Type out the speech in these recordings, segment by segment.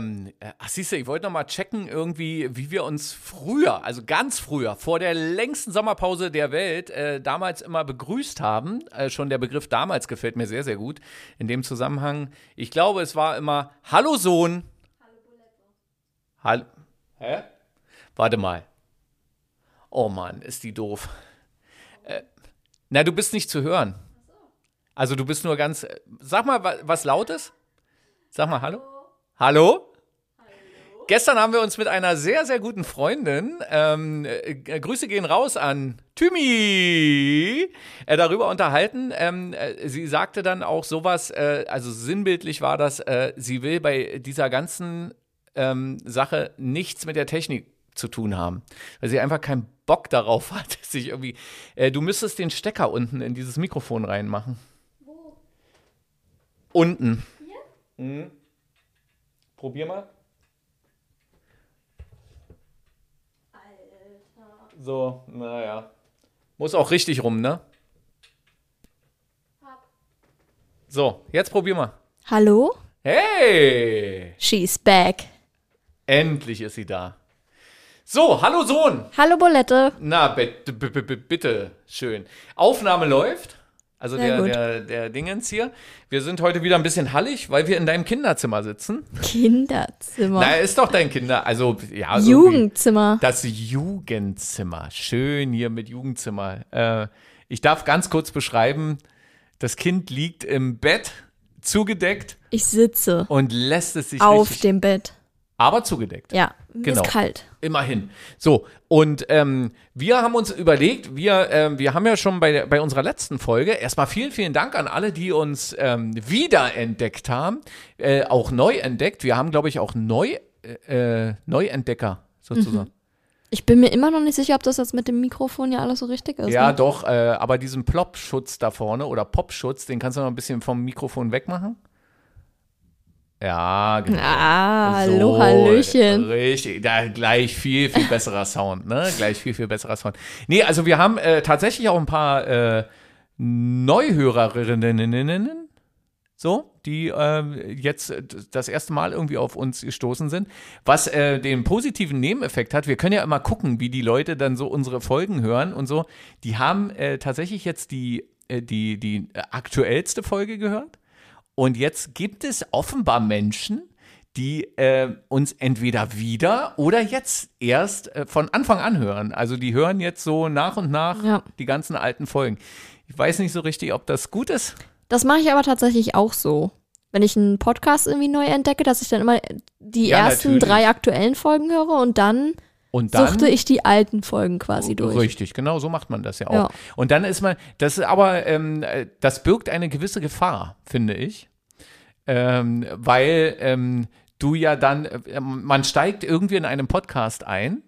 ähm, ach siehst du, ich wollte noch mal checken irgendwie, wie wir uns früher, also ganz früher, vor der längsten Sommerpause der Welt, äh, damals immer begrüßt haben. Äh, schon der Begriff damals gefällt mir sehr, sehr gut. In dem Zusammenhang, ich glaube, es war immer Hallo Sohn. Hallo. Hä? Warte mal. Oh Mann, ist die doof. Äh, na, du bist nicht zu hören. Also du bist nur ganz. Sag mal wa- was Lautes. Sag mal Hallo. Hallo? Gestern haben wir uns mit einer sehr, sehr guten Freundin, ähm, äh, Grüße gehen raus an Thymi, äh, darüber unterhalten. Ähm, äh, sie sagte dann auch sowas, äh, also sinnbildlich war das, äh, sie will bei dieser ganzen ähm, Sache nichts mit der Technik zu tun haben, weil sie einfach keinen Bock darauf hat, sich irgendwie. Äh, du müsstest den Stecker unten in dieses Mikrofon reinmachen. Wo? Unten. Hier? Mhm. Probier mal. So, naja. Muss auch richtig rum, ne? So, jetzt probier mal. Hallo? Hey! She's back. Endlich ist sie da. So, hallo Sohn. Hallo Bolette. Na, bitte, bitte, bitte, schön. Aufnahme läuft. Also der, der, der Dingens hier. Wir sind heute wieder ein bisschen hallig, weil wir in deinem Kinderzimmer sitzen. Kinderzimmer. Na, ist doch dein Kinder, also ja. Jugendzimmer. Das Jugendzimmer. Schön hier mit Jugendzimmer. Äh, ich darf ganz kurz beschreiben, das Kind liegt im Bett, zugedeckt Ich sitze und lässt es sich auf dem Bett. Aber zugedeckt. Ja, Genau. ist kalt. Immerhin. So, und ähm, wir haben uns überlegt, wir, ähm, wir haben ja schon bei, bei unserer letzten Folge, erstmal vielen, vielen Dank an alle, die uns ähm, wiederentdeckt haben, äh, auch neu entdeckt. Wir haben, glaube ich, auch neu, äh, äh, Neuentdecker sozusagen. Ich bin mir immer noch nicht sicher, ob das jetzt mit dem Mikrofon ja alles so richtig ist. Ja, ne? doch, äh, aber diesen Plop-Schutz da vorne oder Popschutz, den kannst du noch ein bisschen vom Mikrofon wegmachen. Ja, genau. Ah, hallo, So, Hallöchen. Richtig, da gleich viel, viel besserer Sound, ne? Gleich viel, viel besserer Sound. Nee, also wir haben äh, tatsächlich auch ein paar äh, Neuhörerinnen, so, die äh, jetzt das erste Mal irgendwie auf uns gestoßen sind. Was äh, den positiven Nebeneffekt hat, wir können ja immer gucken, wie die Leute dann so unsere Folgen hören und so. Die haben äh, tatsächlich jetzt die, äh, die, die äh, aktuellste Folge gehört. Und jetzt gibt es offenbar Menschen, die äh, uns entweder wieder oder jetzt erst äh, von Anfang an hören. Also die hören jetzt so nach und nach Ja. die ganzen alten Folgen. Ich weiß nicht so richtig, ob das gut ist. Das mache ich aber tatsächlich auch so. Wenn ich einen Podcast irgendwie neu entdecke, dass ich dann immer die Ja, ersten natürlich. drei aktuellen Folgen höre und dann, Und dann suchte ich die alten Folgen quasi durch. Richtig, genau so macht man das ja auch. Ja. Und dann ist man, das ist aber, ähm, äh, das birgt eine gewisse Gefahr, finde ich. Ähm, weil ähm, du ja dann, äh, man steigt irgendwie in einem Podcast ein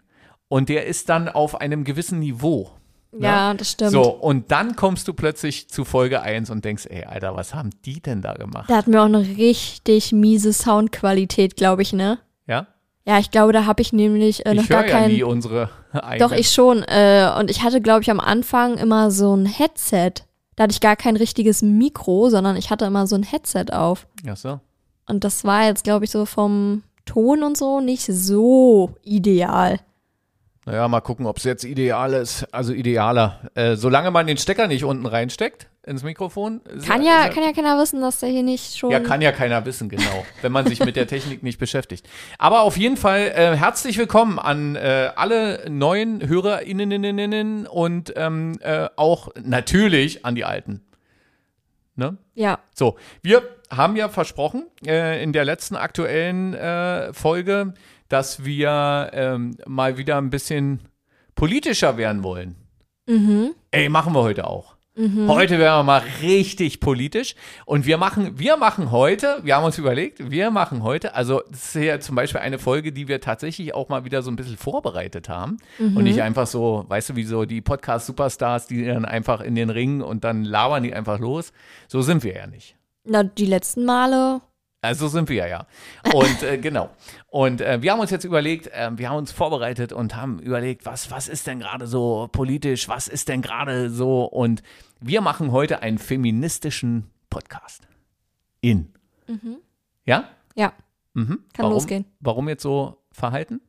und der ist dann auf einem gewissen Niveau. Ja, das stimmt. So, und dann kommst du plötzlich zu Folge 1 und denkst, ey, Alter, was haben die denn da gemacht? Da hatten wir auch eine richtig miese Soundqualität, glaube ich, ne? Ja? Ja, ich glaube, da habe ich nämlich äh, noch ich gar höre ja kein. nie unsere eigenen. Doch, ich schon. Äh, und ich hatte, glaube ich, am Anfang immer so ein Headset. Da hatte ich gar kein richtiges Mikro, sondern ich hatte immer so ein Headset auf. Ach so. Und das war jetzt, glaube ich, so vom Ton und so nicht so ideal. Naja, mal gucken, ob es jetzt ideal ist. Also idealer. Äh, solange man den Stecker nicht unten reinsteckt ins Mikrofon. Kann ja, kann ja keiner wissen, dass der hier nicht schon. Ja, kann ja keiner wissen, genau, wenn man sich mit der Technik nicht beschäftigt. Aber auf jeden Fall äh, herzlich willkommen an äh, alle neuen HörerInnen und ähm, äh, auch natürlich an die Alten. Ne? Ja, So, wir haben ja versprochen äh, in der letzten aktuellen äh, Folge, dass wir ähm, mal wieder ein bisschen politischer werden wollen. Ey, machen wir heute auch. Heute werden wir mal richtig politisch. Und wir machen, wir machen heute, wir haben uns überlegt, wir machen heute, also das ist ja zum Beispiel eine Folge, die wir tatsächlich auch mal wieder so ein bisschen vorbereitet haben. Und nicht einfach so, weißt du, wie so die Podcast-Superstars, die dann einfach in den Ring und dann labern die einfach los. So sind wir ja nicht. na, die letzten Male. Also sind wir ja. Und äh, genau. Und äh, wir haben uns jetzt überlegt, äh, wir haben uns vorbereitet und haben überlegt, was, was ist denn gerade so politisch, was ist denn gerade so. Und wir machen heute einen feministischen Podcast. In. Ja? Ja. Mhm. Kann warum, losgehen. Warum jetzt so verhalten?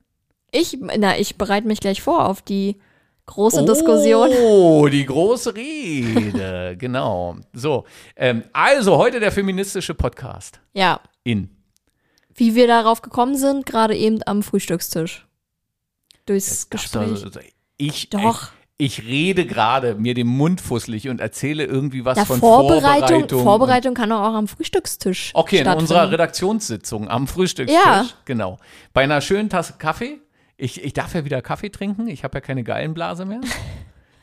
Ich, na, ich bereite mich gleich vor auf die große Diskussion. Oh, die große Rede, genau. So, ähm, also heute der feministische Podcast Ja, in. wie wir darauf gekommen sind, gerade eben am Frühstückstisch. Durchs du Gespräch. also- Ich, Doch. Ich, ich rede gerade mir den Mund fusselig und erzähle irgendwie was Ja, von Vorbereitung, Vorbereitung. Vorbereitung kann auch am Frühstückstisch Okay, in unserer Redaktionssitzung am Frühstückstisch. Ja. Genau. Bei einer schönen Tasse Kaffee. Ich, ich darf ja wieder Kaffee trinken. Ich habe ja keine Gallenblase mehr.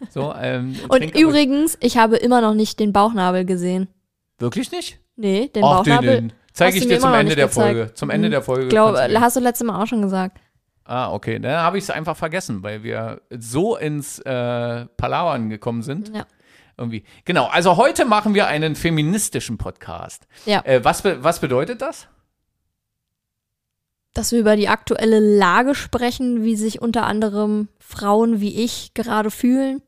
So, ähm, Und übrigens, ich habe immer noch nicht den Bauchnabel gesehen. Wirklich nicht? Nee, den Ach, den, Bauchnabel. den zeige hast ich dir zum Ende der gezeigt. Folge. Zum Ende Mhm. der Folge. Glaub, hast du letztes Mal auch schon gesagt. ah, okay. Dann habe ich es einfach vergessen, weil wir so ins äh, Palauern gekommen sind. Ja. Irgendwie. Genau, also heute machen wir einen feministischen Podcast. Ja. Äh, was, was bedeutet das? Dass wir über die aktuelle Lage sprechen, wie sich unter anderem Frauen wie ich gerade fühlen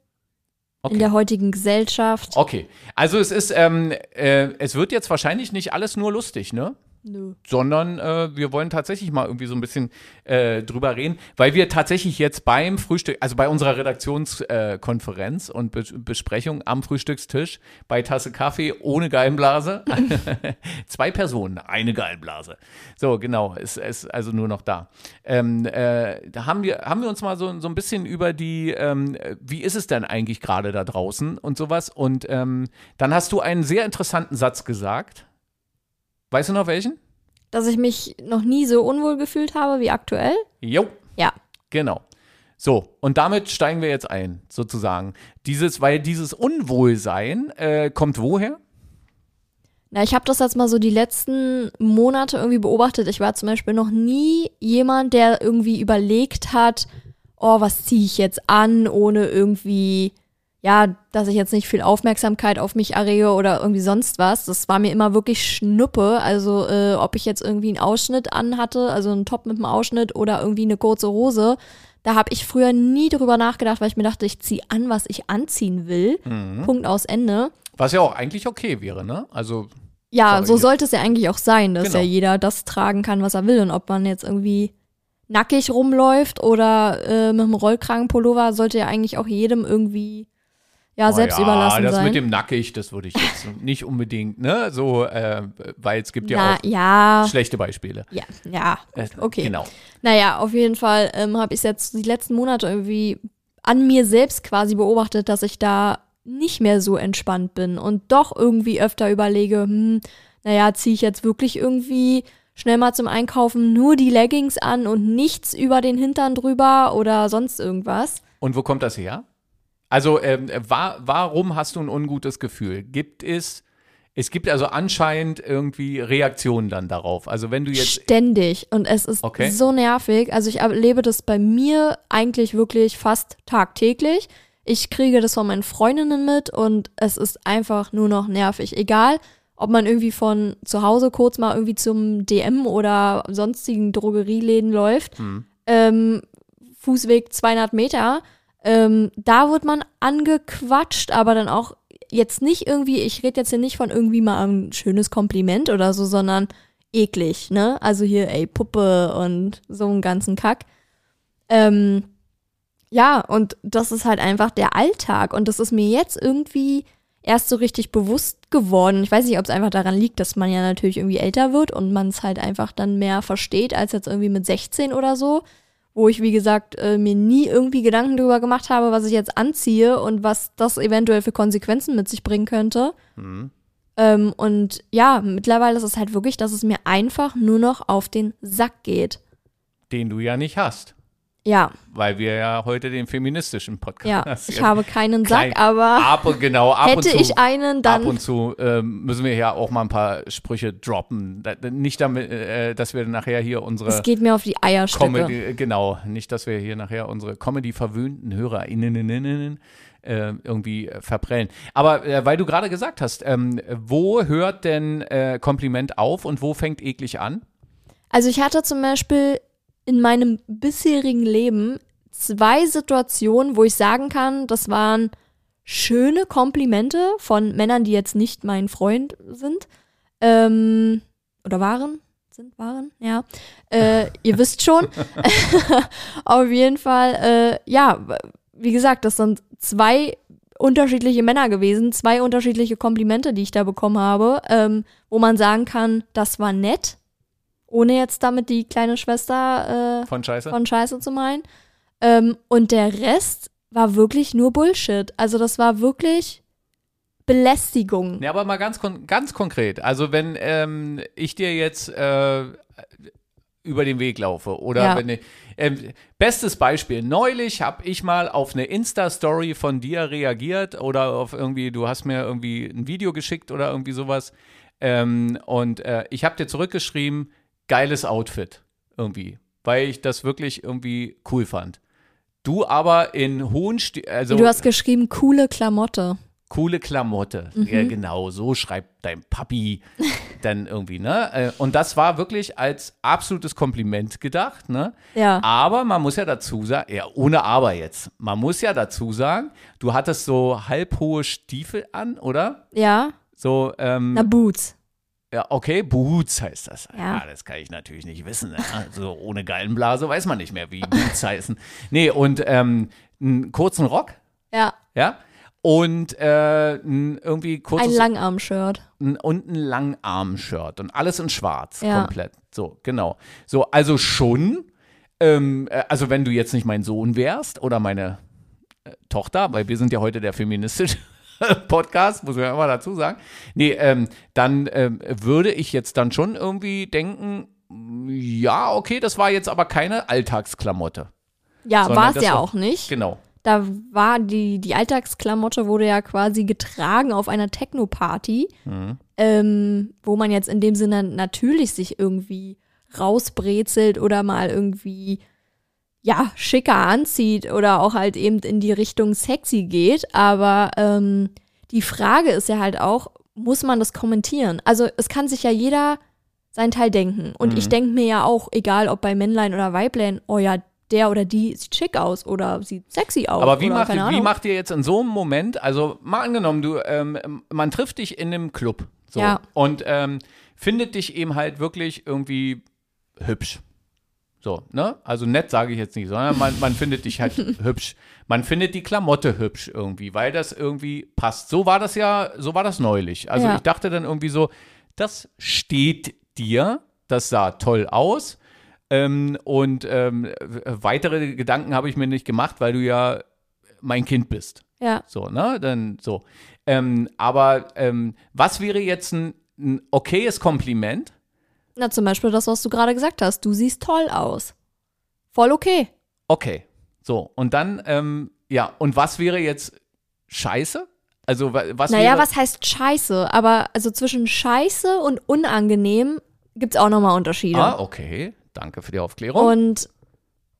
Okay. in der heutigen Gesellschaft. Okay, also es ist, ähm, äh, es wird jetzt wahrscheinlich nicht alles nur lustig, ne? Nö. sondern äh, wir wollen tatsächlich mal irgendwie so ein bisschen äh, drüber reden, weil wir tatsächlich jetzt beim Frühstück, also bei unserer Redaktionskonferenz äh, und Be Besprechung am Frühstückstisch bei Tasse Kaffee ohne Gallenblase, zwei Personen, eine Gallenblase. So, genau, ist, ist also nur noch da. Ähm, äh, da haben wir, haben wir uns mal so, so ein bisschen über die, ähm, wie ist es denn eigentlich gerade da draußen und sowas und ähm, dann hast du einen sehr interessanten Satz gesagt. Weißt du noch welchen? Dass ich mich noch nie so unwohl gefühlt habe wie aktuell. Jo. Ja. Genau. So, und damit steigen wir jetzt ein, sozusagen. Dieses, weil dieses Unwohlsein äh, kommt woher? Na, ich habe das jetzt mal so die letzten Monate irgendwie beobachtet. Ich war zum Beispiel noch nie jemand, der irgendwie überlegt hat, oh, was ziehe ich jetzt an, ohne irgendwie, ja, dass ich jetzt nicht viel Aufmerksamkeit auf mich errege oder irgendwie sonst was. Das war mir immer wirklich Schnuppe. Also, äh, ob ich jetzt irgendwie einen Ausschnitt anhatte, also einen Top mit einem Ausschnitt oder irgendwie eine kurze Hose. Da habe ich früher nie drüber nachgedacht, weil ich mir dachte, ich ziehe an, was ich anziehen will. Punkt aus Ende. Was ja auch eigentlich okay wäre, ne? Also, Ja, so sollte es ja eigentlich auch sein, dass Genau. ja jeder das tragen kann, was er will. Und ob man jetzt irgendwie nackig rumläuft oder äh, mit einem Rollkragenpullover, sollte ja eigentlich auch jedem irgendwie ja, selbst ja, überlassen das sein. mit dem Nackig, das würde ich jetzt nicht unbedingt, ne? So, äh, weil es gibt ja Na, auch ja, schlechte Beispiele. ja, ja, Äh, okay. Genau. Naja, auf jeden Fall ähm, habe ich es jetzt die letzten Monate irgendwie an mir selbst quasi beobachtet, dass ich da nicht mehr so entspannt bin und doch irgendwie öfter überlege, hm, naja, ziehe ich jetzt wirklich irgendwie schnell mal zum Einkaufen nur die Leggings an und nichts über den Hintern drüber oder sonst irgendwas. Und wo kommt das her? Also, ähm, wa warum hast du ein ungutes Gefühl? Gibt es, es gibt also anscheinend irgendwie Reaktionen dann darauf. Also, wenn du jetzt Ständig. Und es ist Okay. so nervig. Also ich erlebe das bei mir eigentlich wirklich fast tagtäglich. Ich kriege das von meinen Freundinnen mit und es ist einfach nur noch nervig. Egal, ob man irgendwie von zu Hause kurz mal irgendwie zum DM oder sonstigen Drogerieläden läuft. Hm. Ähm, Fußweg 200 Meter. Ähm, da wird man angequatscht, aber dann auch jetzt nicht irgendwie, ich rede jetzt hier nicht von irgendwie mal ein schönes Kompliment oder so, sondern eklig, ne? Also hier, ey, Puppe und so einen ganzen Kack. Ähm, ja, und das ist halt einfach der Alltag und das ist mir jetzt irgendwie erst so richtig bewusst geworden. Ich weiß nicht, ob es einfach daran liegt, dass man ja natürlich irgendwie älter wird und man es halt einfach dann mehr versteht als jetzt irgendwie mit 16 oder so, wo ich, wie gesagt, äh, mir nie irgendwie Gedanken darüber gemacht habe, was ich jetzt anziehe und was das eventuell für Konsequenzen mit sich bringen könnte. Hm. Ähm, und ja, mittlerweile ist es halt wirklich, dass es mir einfach nur noch auf den Sack geht. den du ja nicht hast. Ja, Weil wir ja heute den feministischen Podcast ja, ich habe keinen Sack, Klein- aber ab und genau ab und hätte zu ich einen, ab dann und zu ähm, müssen wir ja auch mal ein paar Sprüche droppen. Da, nicht damit, äh, dass wir nachher hier unsere es geht mir auf die Eierstücke. Comedy, äh, genau, nicht, dass wir hier nachher unsere Comedy verwöhnten HörerInnen äh, irgendwie äh, verprellen. Aber äh, weil du gerade gesagt hast, ähm, wo hört denn äh, Kompliment auf und wo fängt eklig an? Also ich hatte zum Beispiel in meinem bisherigen Leben zwei Situationen, wo ich sagen kann, das waren schöne Komplimente von Männern, die jetzt nicht mein Freund sind ähm, oder waren. sind, waren, ja. Äh, ihr wisst schon. Auf jeden Fall, äh, ja, wie gesagt, das sind zwei unterschiedliche Männer gewesen, zwei unterschiedliche Komplimente, die ich da bekommen habe, ähm, wo man sagen kann, das war nett, ohne jetzt damit die kleine Schwester äh, von, Scheiße. von Scheiße zu meinen. Ähm, und der Rest war wirklich nur Bullshit. Also das war wirklich Belästigung. Ja, aber mal ganz, kon ganz konkret. Also wenn ähm, ich dir jetzt äh, über den Weg laufe oder ja. wenn ich, äh, bestes Beispiel, neulich habe ich mal auf eine Insta-Story von dir reagiert oder auf irgendwie, du hast mir irgendwie ein Video geschickt oder irgendwie sowas ähm, und äh, ich habe dir zurückgeschrieben, geiles Outfit irgendwie, weil ich das wirklich irgendwie cool fand. Du aber in hohen, Sti also du hast geschrieben coole Klamotte coole Klamotte. Mhm. Ja, genau, so schreibt dein Papi dann irgendwie, ne? Äh, und das war wirklich als absolutes Kompliment gedacht, ne? Ja. Aber man muss ja dazu sagen, ja, ohne Aber jetzt. Man muss ja dazu sagen, du hattest so halbhohe Stiefel an, oder? Ja. So, ähm. Na, Boots. Ja, okay, Boots heißt das. Ja. ja das kann ich natürlich nicht wissen. Ne? Also ohne Gallenblase weiß man nicht mehr, wie Boots heißen. Nee, und ähm, einen kurzen Rock. Ja. Ja und äh, irgendwie kurz. Ein Langarm-Shirt. Und ein Langarm-Shirt und alles in schwarz ja. komplett. So, genau. So, also schon, ähm, äh, also wenn du jetzt nicht mein Sohn wärst oder meine äh, Tochter, weil wir sind ja heute der feministische Podcast, muss man ja immer dazu sagen. Nee, ähm, dann ähm, würde ich jetzt dann schon irgendwie denken, ja, okay, das war jetzt aber keine Alltagsklamotte. Ja, war es ja auch nicht. Genau da war die, die Alltagsklamotte wurde ja quasi getragen auf einer Techno-Party, mhm. ähm, wo man jetzt in dem Sinne natürlich sich irgendwie rausbrezelt oder mal irgendwie ja schicker anzieht oder auch halt eben in die Richtung sexy geht. Aber ähm, die Frage ist ja halt auch, muss man das kommentieren? Also es kann sich ja jeder sein Teil denken. Und mhm. ich denke mir ja auch, egal ob bei Männlein oder Weiblein, oh ja, der oder die sieht schick aus oder sieht sexy aus. Aber wie, oder, macht, wie macht ihr jetzt in so einem Moment, also mal angenommen, du, ähm, man trifft dich in einem Club so, ja. und ähm, findet dich eben halt wirklich irgendwie hübsch. So, ne? Also nett sage ich jetzt nicht, sondern man, man findet dich halt hübsch. Man findet die Klamotte hübsch irgendwie, weil das irgendwie passt. So war das ja, so war das neulich. Also ja. ich dachte dann irgendwie so, das steht dir, das sah toll aus. Ähm, und ähm, weitere Gedanken habe ich mir nicht gemacht, weil du ja mein Kind bist. Ja. So, ne? Dann so. Ähm, aber ähm, was wäre jetzt ein, ein okayes Kompliment? Na, zum Beispiel das, was du gerade gesagt hast. Du siehst toll aus. Voll okay. Okay. So, und dann, ähm, ja, und was wäre jetzt scheiße? Also, was Naja, wäre, was heißt scheiße? Aber also zwischen scheiße und unangenehm gibt es auch nochmal Unterschiede. Ah, okay. Danke für die Aufklärung. Und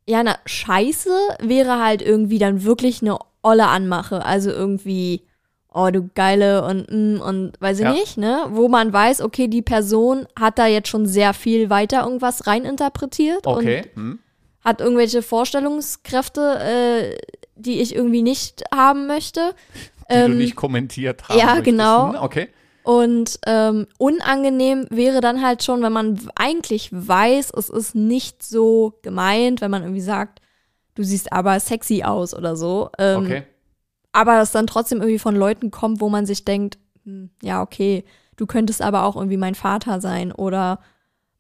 ja, na, scheiße wäre halt irgendwie dann wirklich eine olle Anmache. Also irgendwie, oh, du geile und mm, und weiß ich ja. nicht, ne? Wo man weiß, okay, die Person hat da jetzt schon sehr viel weiter irgendwas reininterpretiert. Okay. Und hm. Hat irgendwelche Vorstellungskräfte, äh, die ich irgendwie nicht haben möchte. Die ähm, du nicht kommentiert haben Ja, möchtest. genau. Hm, okay. Und ähm, unangenehm wäre dann halt schon, wenn man eigentlich weiß, es ist nicht so gemeint, wenn man irgendwie sagt, du siehst aber sexy aus oder so. Ähm, okay. Aber es dann trotzdem irgendwie von Leuten kommt, wo man sich denkt, hm, ja, okay, du könntest aber auch irgendwie mein Vater sein oder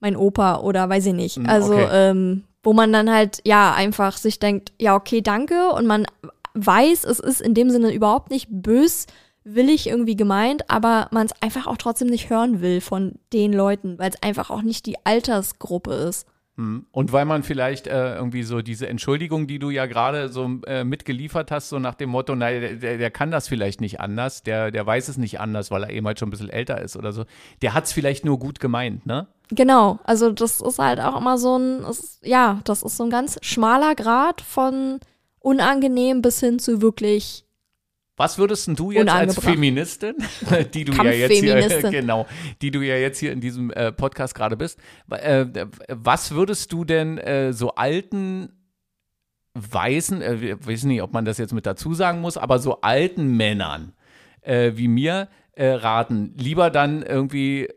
mein Opa oder weiß ich nicht. Hm, also, okay. ähm, wo man dann halt, ja, einfach sich denkt, ja, okay, danke. Und man weiß, es ist in dem Sinne überhaupt nicht bös willig irgendwie gemeint, aber man es einfach auch trotzdem nicht hören will von den Leuten, weil es einfach auch nicht die Altersgruppe ist. Hm. Und weil man vielleicht äh, irgendwie so diese Entschuldigung, die du ja gerade so äh, mitgeliefert hast, so nach dem Motto, nein, der, der, kann das vielleicht nicht anders, der, der weiß es nicht anders, weil er eben halt schon ein bisschen älter ist oder so. Der hat es vielleicht nur gut gemeint, ne? Genau, also das ist halt auch immer so ein, ist, ja, das ist so ein ganz schmaler Grad von unangenehm bis hin zu wirklich was würdest du jetzt als Feministin, die du ja jetzt hier, genau, die du ja jetzt hier in diesem äh, Podcast gerade bist, äh, was würdest du denn äh, so alten weißen, äh, ich weiß nicht, ob man das jetzt mit dazu sagen muss, aber so alten Männern äh, wie mir äh, raten, lieber dann irgendwie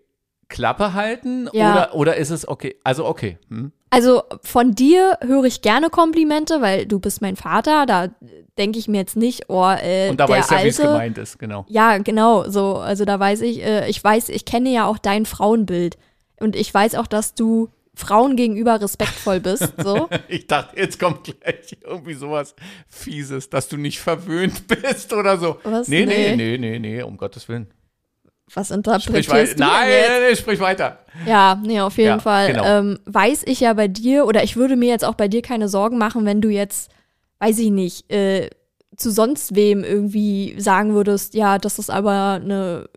Klappe halten Ja. oder, oder ist es okay? Also okay. Hm? Also von dir höre ich gerne Komplimente, weil du bist mein Vater. Da denke ich mir jetzt nicht, oh, äh, Und da der weiß ja, wie es gemeint ist, genau. Ja, genau, so. Also da weiß ich, äh, ich weiß, ich kenne ja auch dein Frauenbild. Und ich weiß auch, dass du Frauen gegenüber respektvoll bist, so. Ich dachte, jetzt kommt gleich irgendwie sowas Fieses, dass du nicht verwöhnt bist oder so. Was? Nee, nee, Nee. nee, nee, nee, um Gottes Willen. Was Sprich interpretierst weiter. du Nein, jetzt? nee, sprich weiter. Ja, nee, auf jeden Ja, Fall. genau. Ähm, weiß ich ja bei dir, oder ich würde mir jetzt auch bei dir keine Sorgen machen, wenn du jetzt, weiß ich nicht, äh, zu sonst wem irgendwie sagen würdest, ja, das ist aber eine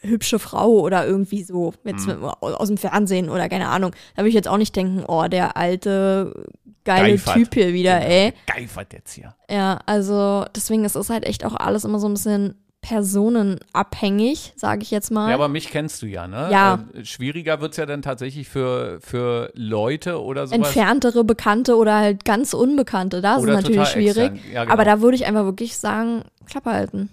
hübsche Frau oder irgendwie so, jetzt Mhm. aus dem Fernsehen oder keine Ahnung. Da würde ich jetzt auch nicht denken, oh, der alte, geile Geifert. Typ hier wieder, ey. Geifert jetzt hier. Ja, also deswegen ist es halt echt auch alles immer so ein bisschen personenabhängig, sage ich jetzt mal. Ja, aber mich kennst du ja, ne? Ja. Äh, schwieriger wird es ja dann tatsächlich für, für Leute oder sowas. entferntere Bekannte oder halt ganz Unbekannte. Oder ist natürlich schwierig. Ja, genau. Aber da würde ich einfach wirklich sagen, Klappe halten.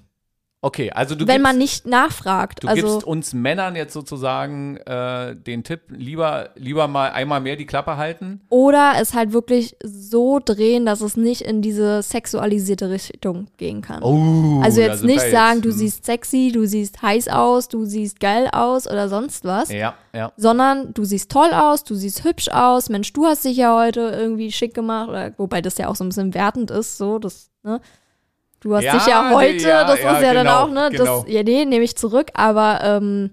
Okay, also du Wenn gibst, man nicht nachfragt. du also, gibst uns Männern jetzt sozusagen äh, den Tipp, lieber, lieber mal einmal mehr die Klappe halten. oder es halt wirklich so drehen, dass es nicht in diese sexualisierte Richtung gehen kann. Oh, also jetzt nicht sagen, jetzt, du hm. siehst sexy, du siehst heiß aus, du siehst geil aus oder sonst was. Ja, ja. Sondern du siehst toll aus, du siehst hübsch aus, Mensch, du hast dich ja heute irgendwie schick gemacht, oder, wobei das ja auch so ein bisschen wertend ist, so, das, ne? Du hast Ja, dich ja nee, heute, ja, das ja, ist ja dann genau, auch, ne? genau. Das, ja, nee, nehme ich zurück, aber ähm,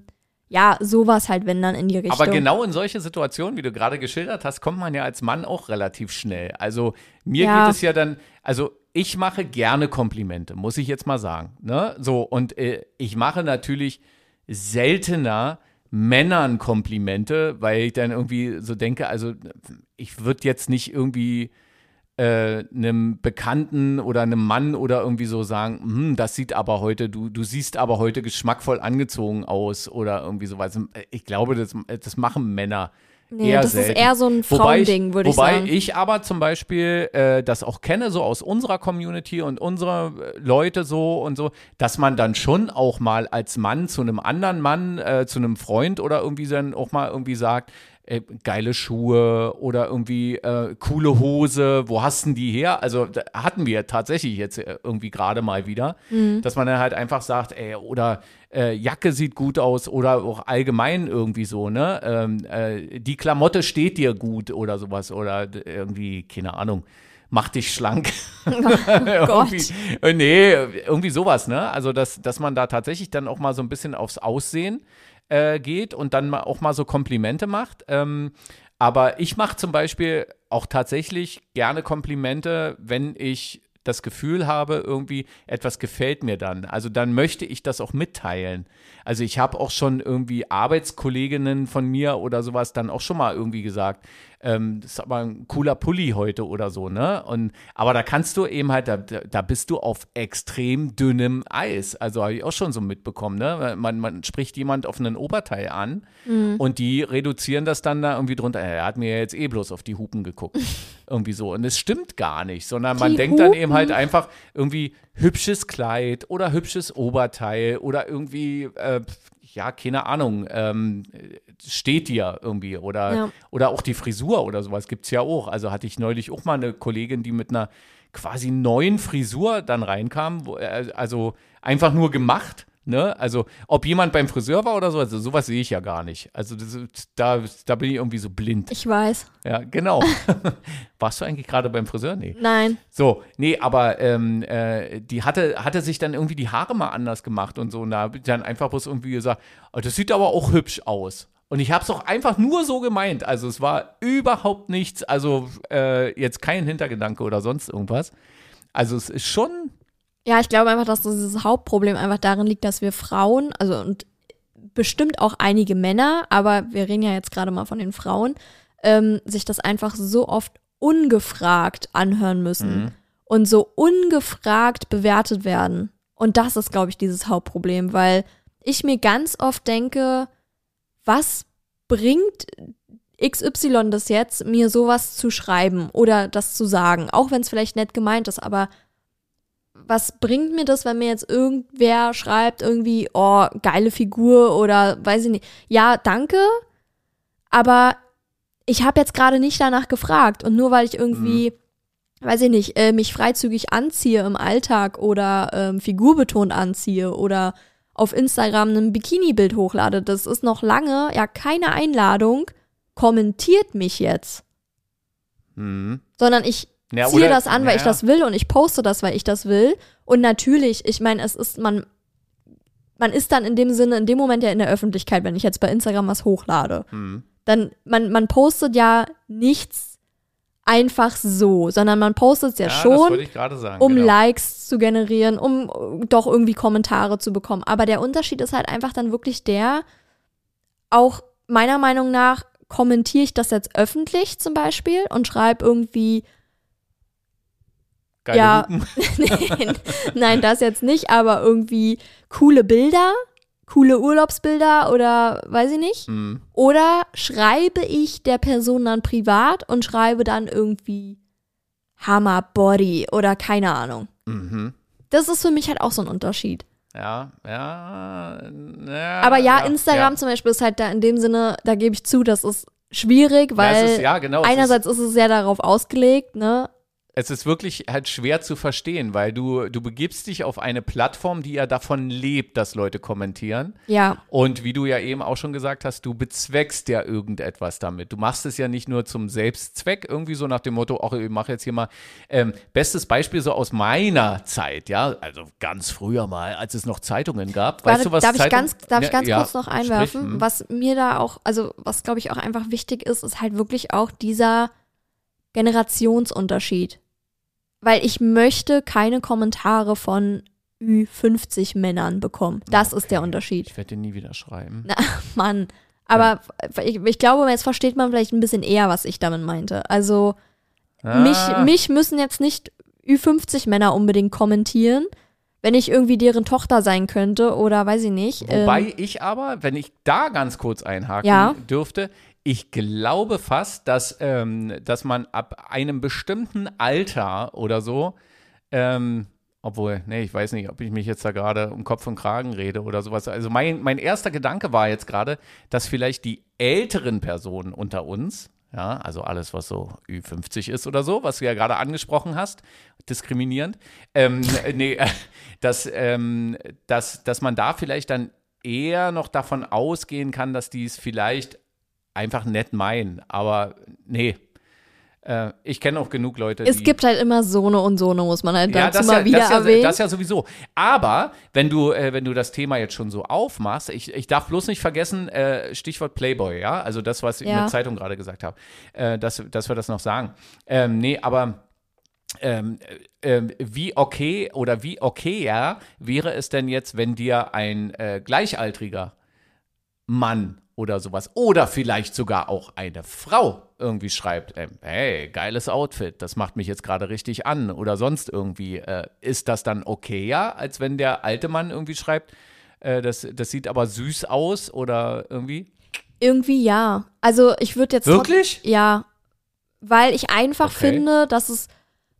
ja, sowas halt, wenn dann in die Richtung. Aber genau in solche Situationen, wie du gerade geschildert hast, kommt man ja als Mann auch relativ schnell. Also mir geht es ja dann, also ich mache gerne Komplimente, muss ich jetzt mal sagen. Ne? So, und äh, ich mache natürlich seltener Männern Komplimente, weil ich dann irgendwie so denke, also ich würde jetzt nicht irgendwie äh, einem Bekannten oder einem Mann oder irgendwie so sagen, hm, das sieht aber heute, du, du siehst aber heute geschmackvoll angezogen aus oder irgendwie sowas. Ich glaube, das, das machen Männer. nee, eher das selten. ist eher so ein Wobei Frauending, würde ich Wobei sagen. ich aber zum Beispiel äh, das auch kenne, so aus unserer Community und unserer äh, Leute so und so, dass man dann schon auch mal als Mann zu einem anderen Mann, äh, zu einem Freund oder irgendwie dann auch mal irgendwie sagt, äh, geile Schuhe oder irgendwie äh, coole Hose, wo hast denn die her? Also hatten wir tatsächlich jetzt äh, irgendwie gerade mal wieder, Mhm. dass man dann halt einfach sagt, ey, oder äh, Jacke sieht gut aus oder auch allgemein irgendwie so, ne? Ähm, äh, die Klamotte steht dir gut oder sowas oder irgendwie, keine Ahnung, mach dich schlank. irgendwie, äh, nee, irgendwie sowas, ne? Also, dass, dass man da tatsächlich dann auch mal so ein bisschen aufs Aussehen äh, geht und dann auch mal so Komplimente macht. Ähm, aber ich mache zum Beispiel auch tatsächlich gerne Komplimente, wenn ich das Gefühl habe, irgendwie etwas gefällt mir dann. Also dann möchte ich das auch mitteilen. Also ich habe auch schon irgendwie Arbeitskolleginnen von mir oder sowas dann auch schon mal irgendwie gesagt, ähm, das ist aber ein cooler Pulli heute oder so, ne? Und aber da kannst du eben halt, da, da bist du auf extrem dünnem Eis. Also habe ich auch schon so mitbekommen, ne? Man, man spricht jemand auf einen Oberteil an und die reduzieren das dann da irgendwie drunter. Er hat mir ja jetzt eh bloß auf die Hupen geguckt. irgendwie so. Und es stimmt gar nicht, sondern man Die denkt dann eben Hupen? halt einfach irgendwie hübsches Kleid oder hübsches Oberteil oder irgendwie, äh, ja, keine Ahnung, ähm, steht dir irgendwie oder, Ja. oder auch die Frisur oder sowas gibt es ja auch. Also hatte ich neulich auch mal eine Kollegin, die mit einer quasi neuen Frisur dann reinkam, wo, äh, also einfach nur gemacht. Ne? Also, ob jemand beim Friseur war oder so, also sowas sehe ich ja gar nicht. Also, das, da, da bin ich irgendwie so blind. Ich weiß. Ja, genau. Warst du eigentlich gerade beim Friseur? Nee. Nein. So, nee, aber ähm, äh, die hatte, hatte sich dann irgendwie die Haare mal anders gemacht und so. Und da habe ich dann einfach bloß irgendwie gesagt, oh, das sieht aber auch hübsch aus. Und ich habe es auch einfach nur so gemeint. Also es war überhaupt nichts, also äh, jetzt kein Hintergedanke oder sonst irgendwas. Also es ist schon, Ja, ich glaube einfach, dass dieses Hauptproblem einfach darin liegt, dass wir Frauen, also und bestimmt auch einige Männer, aber wir reden ja jetzt gerade mal von den Frauen, ähm, sich das einfach so oft ungefragt anhören müssen Mhm. und so ungefragt bewertet werden. Und das ist, glaube ich, dieses Hauptproblem, weil ich mir ganz oft denke, was bringt XY das jetzt, mir sowas zu schreiben oder das zu sagen, auch wenn es vielleicht nett gemeint ist, aber was bringt mir das, wenn mir jetzt irgendwer schreibt, irgendwie, oh, geile Figur oder weiß ich nicht. Ja, danke, aber ich habe jetzt gerade nicht danach gefragt. Und nur weil ich irgendwie, mhm. weiß ich nicht, äh, mich freizügig anziehe im Alltag oder ähm, figurbetont anziehe oder auf Instagram ein Bikini-Bild hochlade, das ist noch lange ja keine Einladung, kommentiert mich jetzt. Mhm. Sondern ich ja, ziehe das an, weil ja. ich das will und ich poste das, weil ich das will. Und natürlich, ich meine, es ist, man, man ist dann in dem Sinne, in dem Moment ja in der Öffentlichkeit, wenn ich jetzt bei Instagram was hochlade. Mhm. Dann, man, man postet ja nichts einfach so, sondern man postet es ja, ja, schon, sagen, um genau. Likes zu generieren, um doch irgendwie Kommentare zu bekommen. Aber der Unterschied ist halt einfach dann wirklich der, auch meiner Meinung nach kommentiere ich das jetzt öffentlich zum Beispiel und schreibe irgendwie Geile ja, nein, nein, das jetzt nicht, aber irgendwie coole Bilder, coole Urlaubsbilder oder weiß ich nicht. Mhm. Oder schreibe ich der Person dann privat und schreibe dann irgendwie Hammer Body oder keine Ahnung. Mhm. Das ist für mich halt auch so ein Unterschied. Ja, ja, ja. Aber ja, ja Instagram ja. zum Beispiel ist halt da in dem Sinne, da gebe ich zu, das ist schwierig, weil ja, ist, ja, genau, einerseits ist, ist es sehr darauf ausgelegt, ne, es ist wirklich halt schwer zu verstehen, weil du, du begibst dich auf eine Plattform, die ja davon lebt, dass Leute kommentieren. Ja. Und wie du ja eben auch schon gesagt hast, du bezweckst ja irgendetwas damit. Du machst es ja nicht nur zum Selbstzweck, irgendwie so nach dem Motto, ach, ich mache jetzt hier mal. Ähm, bestes Beispiel so aus meiner Zeit, ja, also ganz früher mal, als es noch Zeitungen gab. Weißt Warte, du, was darf Zeitung, ich ganz, darf ich ganz ja, kurz noch einwerfen? sprich, hm. was mir da auch, also was glaube ich auch einfach wichtig ist, ist halt wirklich auch dieser Generationsunterschied weil ich möchte keine Kommentare von Ü50 Männern bekommen. Das okay. ist der Unterschied. Ich werde dir nie wieder schreiben. Na, Mann. Aber ja. ich, ich, glaube, jetzt versteht man vielleicht ein bisschen eher, was ich damit meinte. Also, ah. mich, mich müssen jetzt nicht Ü50 Männer unbedingt kommentieren, wenn ich irgendwie deren Tochter sein könnte oder weiß ich nicht. Wobei ähm, ich aber, wenn ich da ganz kurz einhaken ja. dürfte, ich glaube fast, dass, ähm, dass man ab einem bestimmten Alter oder so, ähm, obwohl, nee, ich weiß nicht, ob ich mich jetzt da gerade um Kopf und Kragen rede oder sowas. Also mein, mein erster Gedanke war jetzt gerade, dass vielleicht die älteren Personen unter uns, ja, also alles, was so Ü50 ist oder so, was du ja gerade angesprochen hast, diskriminierend, ähm, nee, dass, ähm, dass, dass man da vielleicht dann eher noch davon ausgehen kann, dass die es vielleicht einfach nett meinen. Aber nee. Äh, ich kenne auch genug Leute, Es gibt halt immer Sohne und Sohne, muss man halt dazu ja, mal ja, wieder das erwähnen. Ja, das ja sowieso. Aber wenn du, äh, wenn du das Thema jetzt schon so aufmachst, ich, ich darf bloß nicht vergessen, äh, Stichwort Playboy, ja, also das, was ich in der Zeitung gerade gesagt habe, äh, dass, dass wir das noch sagen. Ähm, nee, aber ähm, äh, wie okay oder wie okay ja wäre es denn jetzt, wenn dir ein äh, gleichaltriger Mann oder sowas. Oder vielleicht sogar auch eine Frau irgendwie schreibt, äh, hey, geiles Outfit, das macht mich jetzt gerade richtig an oder sonst irgendwie. Äh, ist das dann okayer, als wenn der alte Mann irgendwie schreibt, äh, das, das sieht aber süß aus oder irgendwie? Irgendwie ja. Also ich würde jetzt. Wirklich? Ja. Weil ich einfach okay. finde, dass es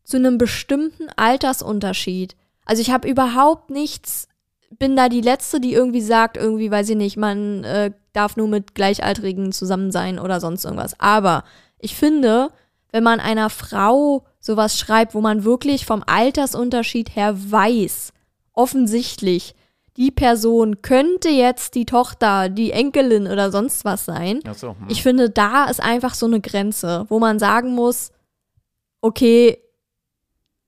zu einem bestimmten Altersunterschied. Also ich habe überhaupt nichts bin da die Letzte, die irgendwie sagt, irgendwie, weiß ich nicht, man äh, darf nur mit Gleichaltrigen zusammen sein oder sonst irgendwas. Aber ich finde, wenn man einer Frau sowas schreibt, wo man wirklich vom Altersunterschied her weiß, offensichtlich, die Person könnte jetzt die Tochter, die Enkelin oder sonst was sein. So, hm. Ich finde, da ist einfach so eine Grenze, wo man sagen muss, okay,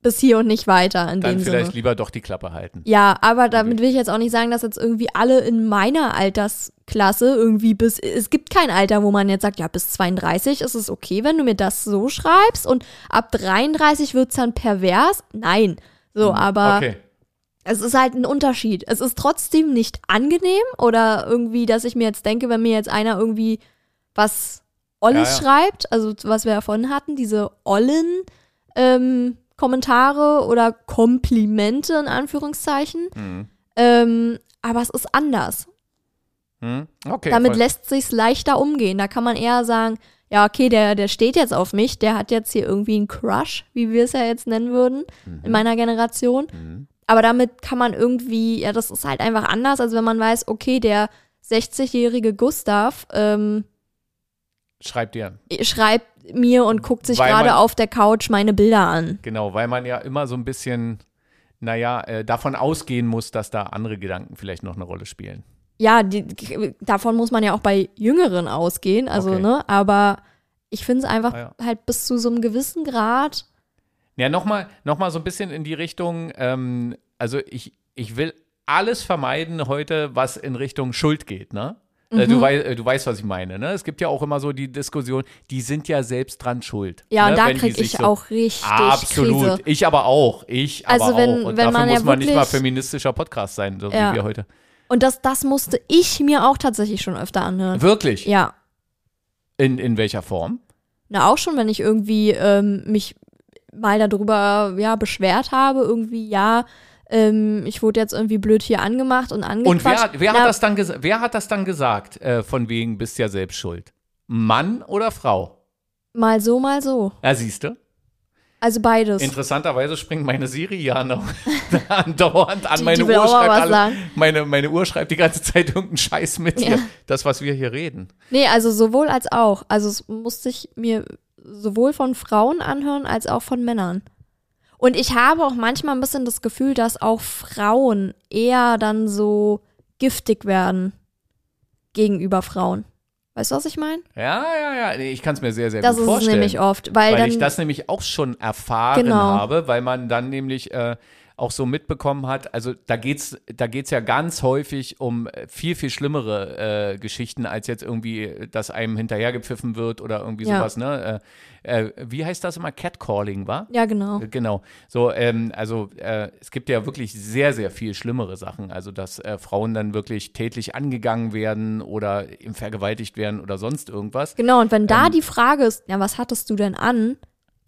bis hier und nicht weiter in Dann dem vielleicht Sinne. lieber doch die Klappe halten. Ja, aber damit will ich jetzt auch nicht sagen, dass jetzt irgendwie alle in meiner Altersklasse irgendwie bis, es gibt kein Alter, wo man jetzt sagt, ja, bis 32 ist es okay, wenn du mir das so schreibst und ab 33 wird es dann pervers. Nein. So, Mhm. aber Okay. es ist halt ein Unterschied. Es ist trotzdem nicht angenehm oder irgendwie, dass ich mir jetzt denke, wenn mir jetzt einer irgendwie was Olles Ja, schreibt, also was wir davon hatten, diese Ollen, ähm, Kommentare oder Komplimente in Anführungszeichen. Mhm. Ähm, aber es ist anders. Hm? Okay. Damit voll. lässt sich's leichter umgehen. Da kann man eher sagen, ja, okay, der, der steht jetzt auf mich, der hat jetzt hier irgendwie einen Crush, wie wir es ja jetzt nennen würden, Mhm. in meiner Generation. Mhm. Aber damit kann man irgendwie, ja, das ist halt einfach anders, als wenn man weiß, okay, der 60-jährige Gustav ähm, Schreibt dir. schreibt mir und guckt sich gerade auf der Couch meine Bilder an. Genau, weil man ja immer so ein bisschen, naja, äh, davon ausgehen muss, dass da andere Gedanken vielleicht noch eine Rolle spielen. Ja, die, davon muss man ja auch bei Jüngeren ausgehen, also, Okay. ne, aber ich finde es einfach Ah, ja. halt bis zu so einem gewissen Grad, Ja, nochmal noch mal so ein bisschen in die Richtung, ähm, also ich, ich will alles vermeiden heute, was in Richtung Schuld geht, ne? Äh, Mhm. Du, wei äh, du weißt, was ich meine, ne? Es gibt ja auch immer so die Diskussion, die sind ja selbst dran schuld. ja, ne? und da kriege ich so- auch richtig Absolut. Krise. Ich aber auch. Ich Also aber wenn- auch. Und wenn dafür man muss ja man nicht mal feministischer Podcast sein, so Ja. wie wir heute. Und das, das musste ich mir auch tatsächlich schon öfter anhören. Wirklich? Ja. In, in welcher Form? Na, auch schon, wenn ich irgendwie ähm, mich mal darüber ja, beschwert habe, irgendwie, ja, ähm, ich wurde jetzt irgendwie blöd hier angemacht und angequatscht. Und wer, wer, Na, hat das dann wer hat das dann gesagt, äh, von wegen bist ja selbst schuld? Mann oder Frau? Mal so, mal so. Ja, siehst du? Also beides. Interessanterweise springt meine Siri ja noch andauernd an. Die- Meine die Uhr, schreibt alle, meine, meine Uhr schreibt die ganze Zeit irgendeinen Scheiß mit Ja. hier. Das, was wir hier reden. Nee, also sowohl als auch. Also es musste ich mir sowohl von Frauen anhören als auch von Männern. Und ich habe auch manchmal ein bisschen das Gefühl, dass auch Frauen eher dann so giftig werden gegenüber Frauen. Weißt du, was ich meine? Ja, ja, ja. Nee, Ich kann es mir sehr, sehr Das gut ist es vorstellen. nämlich oft. Weil, weil ich das nämlich auch schon erfahren Genau. habe, weil man dann nämlich äh, auch so mitbekommen hat, also da geht's, da geht's ja ganz häufig um äh, viel, viel schlimmere äh, Geschichten, als jetzt irgendwie, äh, dass einem hinterhergepfiffen wird oder irgendwie Ja. sowas, ne? Äh, äh, wie heißt das immer? Catcalling, war? ja, genau. Äh, Genau. So, ähm, also es gibt ja wirklich sehr, sehr viel schlimmere Sachen. Also, dass Frauen dann wirklich tätlich angegangen werden oder eben vergewaltigt werden oder sonst irgendwas. Genau, und wenn da die Frage ist, ja, was hattest du denn an?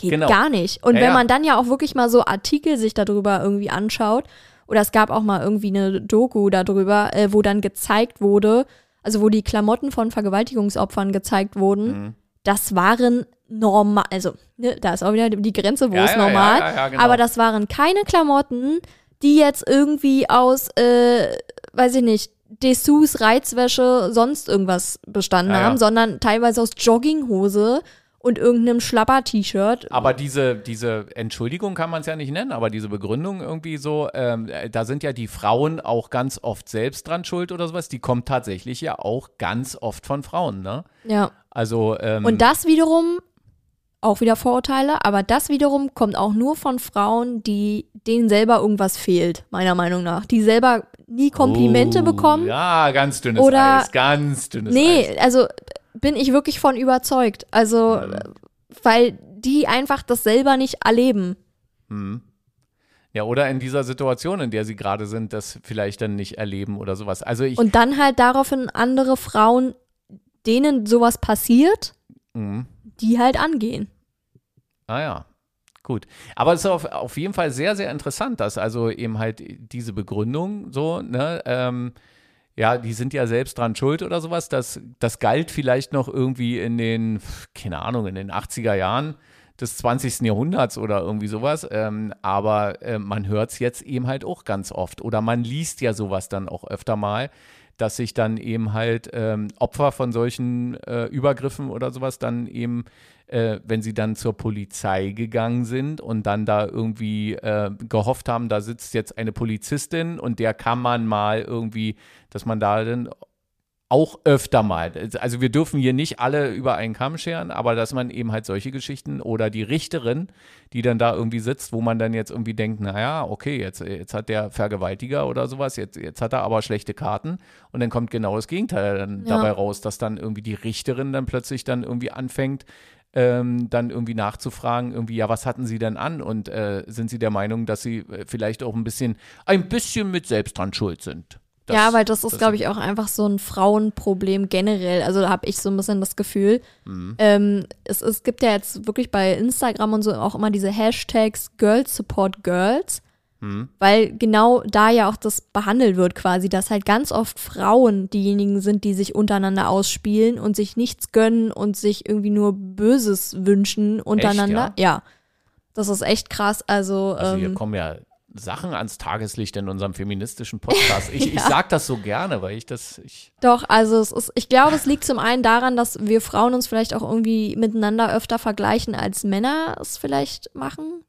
Geht. Genau. gar nicht. Und Ja, wenn man dann ja auch wirklich mal so Artikel sich darüber irgendwie anschaut, oder es gab auch mal irgendwie eine Doku darüber, äh, wo dann gezeigt wurde, also wo die Klamotten von Vergewaltigungsopfern gezeigt wurden, Mhm. das waren normal, also ne, da ist auch wieder die Grenze, wo Ja, ist ja, normal, ja, genau. aber das waren keine Klamotten, die jetzt irgendwie aus, äh, weiß ich nicht, Dessous, Reizwäsche, sonst irgendwas bestanden haben, sondern teilweise aus Jogginghose und irgendeinem Schlapper-T-Shirt. Aber diese, diese Entschuldigung kann man es ja nicht nennen, aber diese Begründung irgendwie so, ähm, äh, da sind ja die Frauen auch ganz oft selbst dran schuld oder sowas. Die kommt tatsächlich ja auch ganz oft von Frauen, ne? Ja. Also, ähm, Und das wiederum, auch wieder Vorurteile, aber das wiederum kommt auch nur von Frauen, die denen selber irgendwas fehlt, meiner Meinung nach. Die selber nie Komplimente oh, bekommen. Ja, ganz dünnes Oder- Eis, ganz dünnes Nee, Eis. also bin ich wirklich von überzeugt. Also, Mhm. weil die einfach das selber nicht erleben. Ja, oder in dieser Situation, in der sie gerade sind, das vielleicht dann nicht erleben oder sowas. Also ich, Und dann halt daraufhin andere Frauen, denen sowas passiert, Mhm. die halt angehen. Ah ja, gut. Aber es ist auf, auf jeden Fall sehr, sehr interessant, dass also eben halt diese Begründung so, ne, ähm, ja, die sind ja selbst dran schuld oder sowas. Das, das galt vielleicht noch irgendwie in den, keine Ahnung, in den 80er Jahren des 20. Jahrhunderts oder irgendwie sowas. Ähm, aber äh, man hört es jetzt eben halt auch ganz oft. Oder man liest ja sowas dann auch öfter mal, dass sich dann eben halt ähm, Opfer von solchen äh, Übergriffen oder sowas dann eben, äh, wenn sie dann zur Polizei gegangen sind und dann da irgendwie äh, gehofft haben, da sitzt jetzt eine Polizistin und der kann man mal irgendwie, dass man da dann auch öfter mal. Also wir dürfen hier nicht alle über einen Kamm scheren, aber dass man eben halt solche Geschichten oder die Richterin, die dann da irgendwie sitzt, wo man dann jetzt irgendwie denkt, naja, okay, jetzt, jetzt hat der Vergewaltiger oder sowas, jetzt, jetzt hat er aber schlechte Karten und dann kommt genau das Gegenteil dann Ja. dabei raus, dass dann irgendwie die Richterin dann plötzlich dann irgendwie anfängt, ähm, dann irgendwie nachzufragen, irgendwie, ja, was hatten Sie denn an? Und äh, sind Sie der Meinung, dass Sie äh, vielleicht auch ein bisschen, ein bisschen mit selbst dran schuld sind? Das- ja, weil das ist, glaube ich, auch einfach so ein Frauenproblem generell. Also da habe ich so ein bisschen das Gefühl. Mhm. Ähm, es, es gibt ja jetzt wirklich bei Instagram und so auch immer diese Hashtags Girls Support Girls. Mhm. Weil genau da ja auch das behandelt wird quasi, dass halt ganz oft Frauen diejenigen sind, die sich untereinander ausspielen und sich nichts gönnen und sich irgendwie nur Böses wünschen untereinander. ja? Das ist echt krass. Also, Also hier ähm, kommen ja Sachen ans Tageslicht in unserem feministischen Podcast. Ich, ja. ich sag das so gerne, weil ich das. Ich Doch, also es ist, ich glaube, es liegt zum einen daran, dass wir Frauen uns vielleicht auch irgendwie miteinander öfter vergleichen, als Männer es vielleicht machen.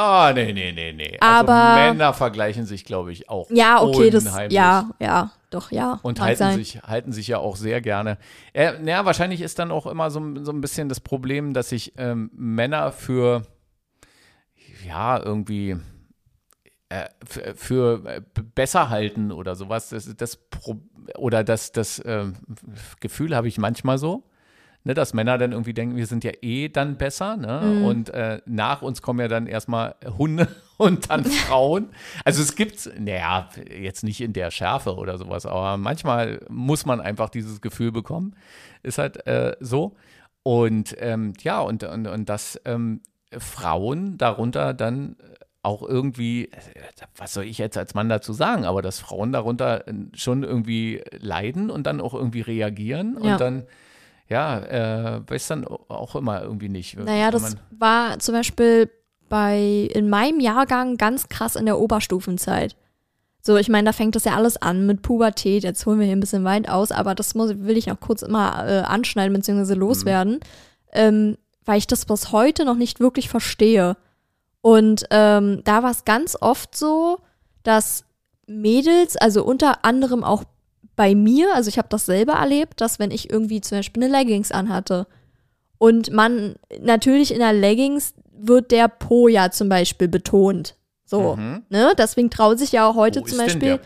Ah, nee, nee, nee, nee. Aber also Männer vergleichen sich, glaube ich, auch. Ja, okay, das ja, ja, doch, ja. Und halten sein. sich, halten sich ja auch sehr gerne. Äh, ja, wahrscheinlich ist dann auch immer so, so ein bisschen das Problem, dass sich ähm, Männer für ja, irgendwie äh, für, für äh, besser halten oder sowas. Das, das Pro oder das, das äh, Gefühl habe ich manchmal so. Ne, dass Männer dann irgendwie denken, wir sind ja eh dann besser, ne? Mhm. Und äh, nach uns kommen ja dann erstmal Hunde und dann Frauen. Also es gibt, naja, jetzt nicht in der Schärfe oder sowas, aber manchmal muss man einfach dieses Gefühl bekommen. Ist halt äh, so. Und ähm, ja, und, und, und das ähm, Frauen darunter dann auch irgendwie, was soll ich jetzt als Mann dazu sagen, aber dass Frauen darunter schon irgendwie leiden und dann auch irgendwie reagieren ja. und dann, ja, äh, weiß dann auch immer irgendwie nicht. Naja, das war zum Beispiel bei, in meinem Jahrgang ganz krass in der Oberstufenzeit. So, ich meine, da fängt das ja alles an mit Pubertät. Jetzt holen wir hier ein bisschen weit aus, aber das muss, will ich auch kurz immer äh, anschneiden bzw. loswerden. Mhm. Ähm, weil ich das bis heute noch nicht wirklich verstehe. Und ähm, da war es ganz oft so, dass Mädels, also unter anderem auch bei mir, also ich habe das selber erlebt, dass wenn ich irgendwie zum Beispiel eine Leggings anhatte und man natürlich in der Leggings wird der Po ja zum Beispiel betont. So, mhm. ne? Deswegen trauen sich ja auch heute Wo zum Beispiel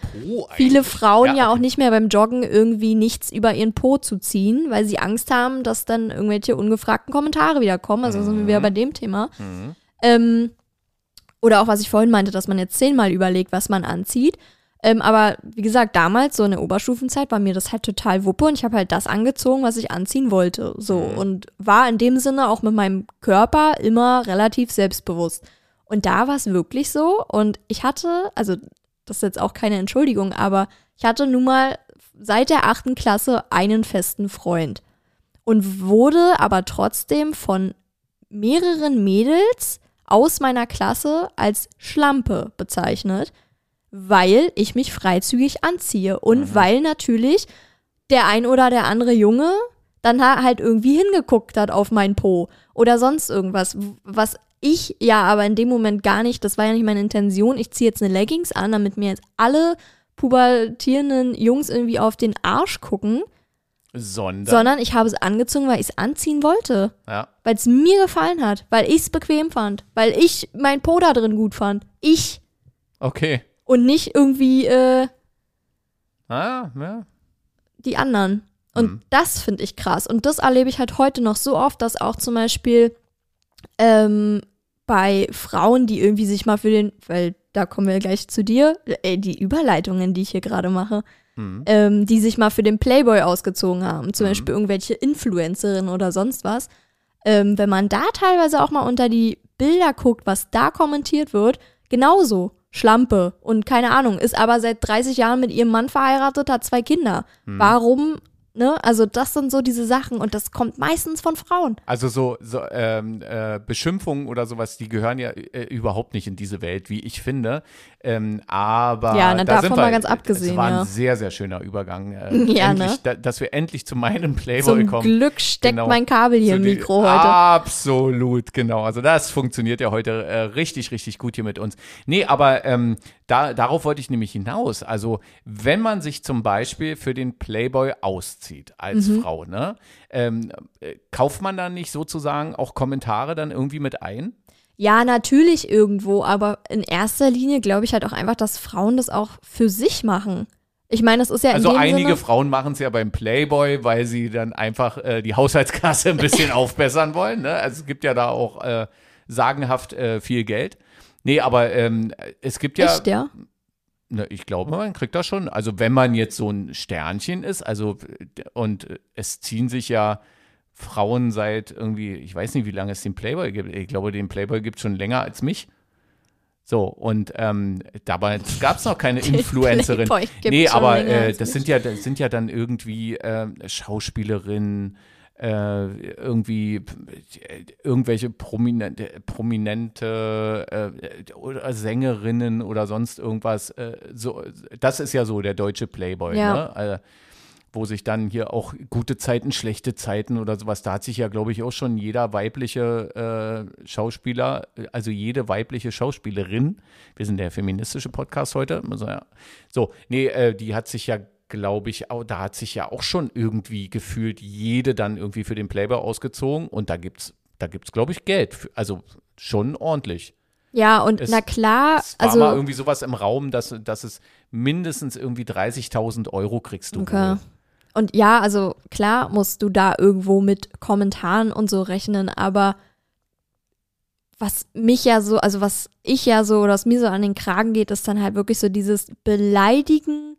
viele Frauen ja. ja. auch nicht mehr beim Joggen irgendwie nichts über ihren Po zu ziehen, weil sie Angst haben, dass dann irgendwelche ungefragten Kommentare wieder kommen. Also mhm. sind wir wieder bei dem Thema. Mhm. Ähm, oder auch, was ich vorhin meinte, dass man jetzt zehnmal überlegt, was man anzieht. Ähm, aber wie gesagt, damals, so in der Oberstufenzeit, war mir das halt total wuppe und ich habe halt das angezogen, was ich anziehen wollte. So mhm. und war in dem Sinne auch mit meinem Körper immer relativ selbstbewusst. Und da war es wirklich so. Und ich hatte, also das ist jetzt auch keine Entschuldigung, aber ich hatte nun mal seit der achten Klasse einen festen Freund. Und wurde aber trotzdem von mehreren Mädels aus meiner Klasse als Schlampe bezeichnet, weil ich mich freizügig anziehe und mhm. weil natürlich der ein oder der andere Junge dann halt irgendwie hingeguckt hat auf mein Po oder sonst irgendwas, was ich ja aber in dem Moment gar nicht, das war ja nicht meine Intention, ich ziehe jetzt eine Leggings an, damit mir jetzt alle pubertierenden Jungs irgendwie auf den Arsch gucken. Sondern? Sondern ich habe es angezogen, weil ich es anziehen wollte. Ja. Weil es mir gefallen hat, weil ich es bequem fand, weil ich mein Po da drin gut fand. Ich. Okay. Und nicht irgendwie, äh, Ah, ja. Die anderen. Und hm. das finde ich krass. Und das erlebe ich halt heute noch so oft, dass auch zum Beispiel ähm, bei Frauen, die irgendwie sich mal für den, weil da kommen wir gleich zu dir, ey, die Überleitungen, die ich hier gerade mache, mhm. ähm, die sich mal für den Playboy ausgezogen haben, zum mhm. Beispiel irgendwelche Influencerinnen oder sonst was. Ähm, wenn man da teilweise auch mal unter die Bilder guckt, was da kommentiert wird, genauso. Schlampe und keine Ahnung, ist aber seit 30 Jahren mit ihrem Mann verheiratet, hat zwei Kinder. Mhm. Warum Ne? Also das sind so diese Sachen und das kommt meistens von Frauen. Also so, so ähm, äh, Beschimpfungen oder sowas, die gehören ja äh, überhaupt nicht in diese Welt, wie ich finde. Ähm, aber ja, na, da davon sind wir, mal ganz abgesehen. Das war ein ja. sehr, sehr schöner Übergang. Äh, ja, endlich, ne? da, dass wir endlich zu meinem Playboy Zum kommen. Zum Glück steckt genau. mein Kabel hier im Mikro heute. Absolut, genau. Also das funktioniert ja heute äh, richtig, richtig gut hier mit uns. Nee, aber ähm, da, darauf wollte ich nämlich hinaus. Also wenn man sich zum Beispiel für den Playboy auszieht als mhm. Frau, ne, ähm, äh, kauft man dann nicht sozusagen auch Kommentare dann irgendwie mit ein? Ja, natürlich irgendwo, aber in erster Linie glaube ich halt auch einfach, dass Frauen das auch für sich machen. Ich meine, das ist ja Also einige Sinne Frauen machen es ja beim Playboy, weil sie dann einfach äh, die Haushaltskasse ein bisschen aufbessern wollen. Ne? Also es gibt ja da auch äh, sagenhaft äh, viel Geld. Nee, aber ähm, es gibt ja. Echt, ja? Ne, ich glaube, man kriegt das schon. Also wenn man jetzt so ein Sternchen ist, also und es ziehen sich ja Frauen seit irgendwie, ich weiß nicht, wie lange es den Playboy gibt. Ich glaube, den Playboy gibt es schon länger als mich. So, und ähm, dabei gab es noch keine Influencerin. Nee, aber äh, das sind ja, das sind ja dann irgendwie äh, Schauspielerinnen, äh, irgendwie irgendwelche prominente, prominente äh, oder Sängerinnen oder sonst irgendwas. Äh, so, das ist ja so der deutsche Playboy, Ja. ne? Also, wo sich dann hier auch gute Zeiten, schlechte Zeiten oder sowas, da hat sich ja, glaube ich, auch schon jeder weibliche äh, Schauspieler, also jede weibliche Schauspielerin, wir sind der feministische Podcast heute, also ja, so, nee, äh, die hat sich ja, glaube ich, auch, da hat sich ja auch schon irgendwie gefühlt jede dann irgendwie für den Playboy ausgezogen und da gibt's, da gibt's, glaube ich, Geld, für, also schon ordentlich. Ja, und Es- na klar, Es war mal also irgendwie sowas im Raum, dass, dass es mindestens irgendwie 30.000 Euro kriegst du. Okay. wohl. Und ja, also klar musst du da irgendwo mit Kommentaren und so rechnen, aber was mich ja so, also was ich ja so oder was mir so an den Kragen geht, ist dann halt wirklich so dieses Beleidigen,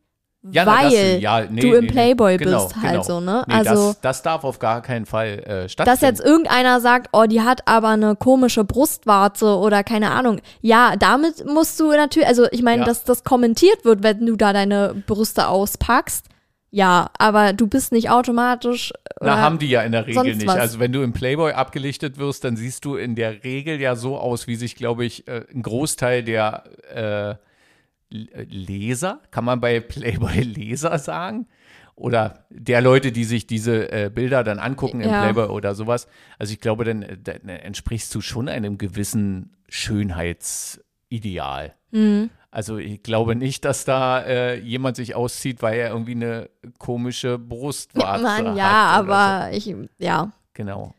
Ja, na, das- weil ja, nee, du nee, im nee. Playboy Genau, bist halt genau. so, ne? Nee, also, das, das darf auf gar keinen Fall äh, stattfinden. dass jetzt irgendeiner sagt, oh, die hat aber eine komische Brustwarze oder keine Ahnung. Ja, damit musst du natürlich, also ich meine, Ja. dass das kommentiert wird, wenn du da deine Brüste auspackst. Ja, aber du bist nicht automatisch. Na, oder- haben die ja in der Regel nicht. was. Also wenn du im Playboy abgelichtet wirst, dann siehst du in der Regel ja so aus, wie sich, glaube ich, äh, ein Großteil der äh, äh, Leser, kann man bei Playboy Leser sagen? Oder der Leute, die sich diese äh, Bilder dann angucken im Ja. Playboy oder sowas. Also ich glaube, dann, äh, dann entsprichst du schon einem gewissen Schönheitsideal. Mhm. Also ich glaube nicht, dass da äh, jemand sich auszieht, weil er irgendwie eine komische Brustwarze Mann, hat. ja, oder so. aber ich, ja. Genau.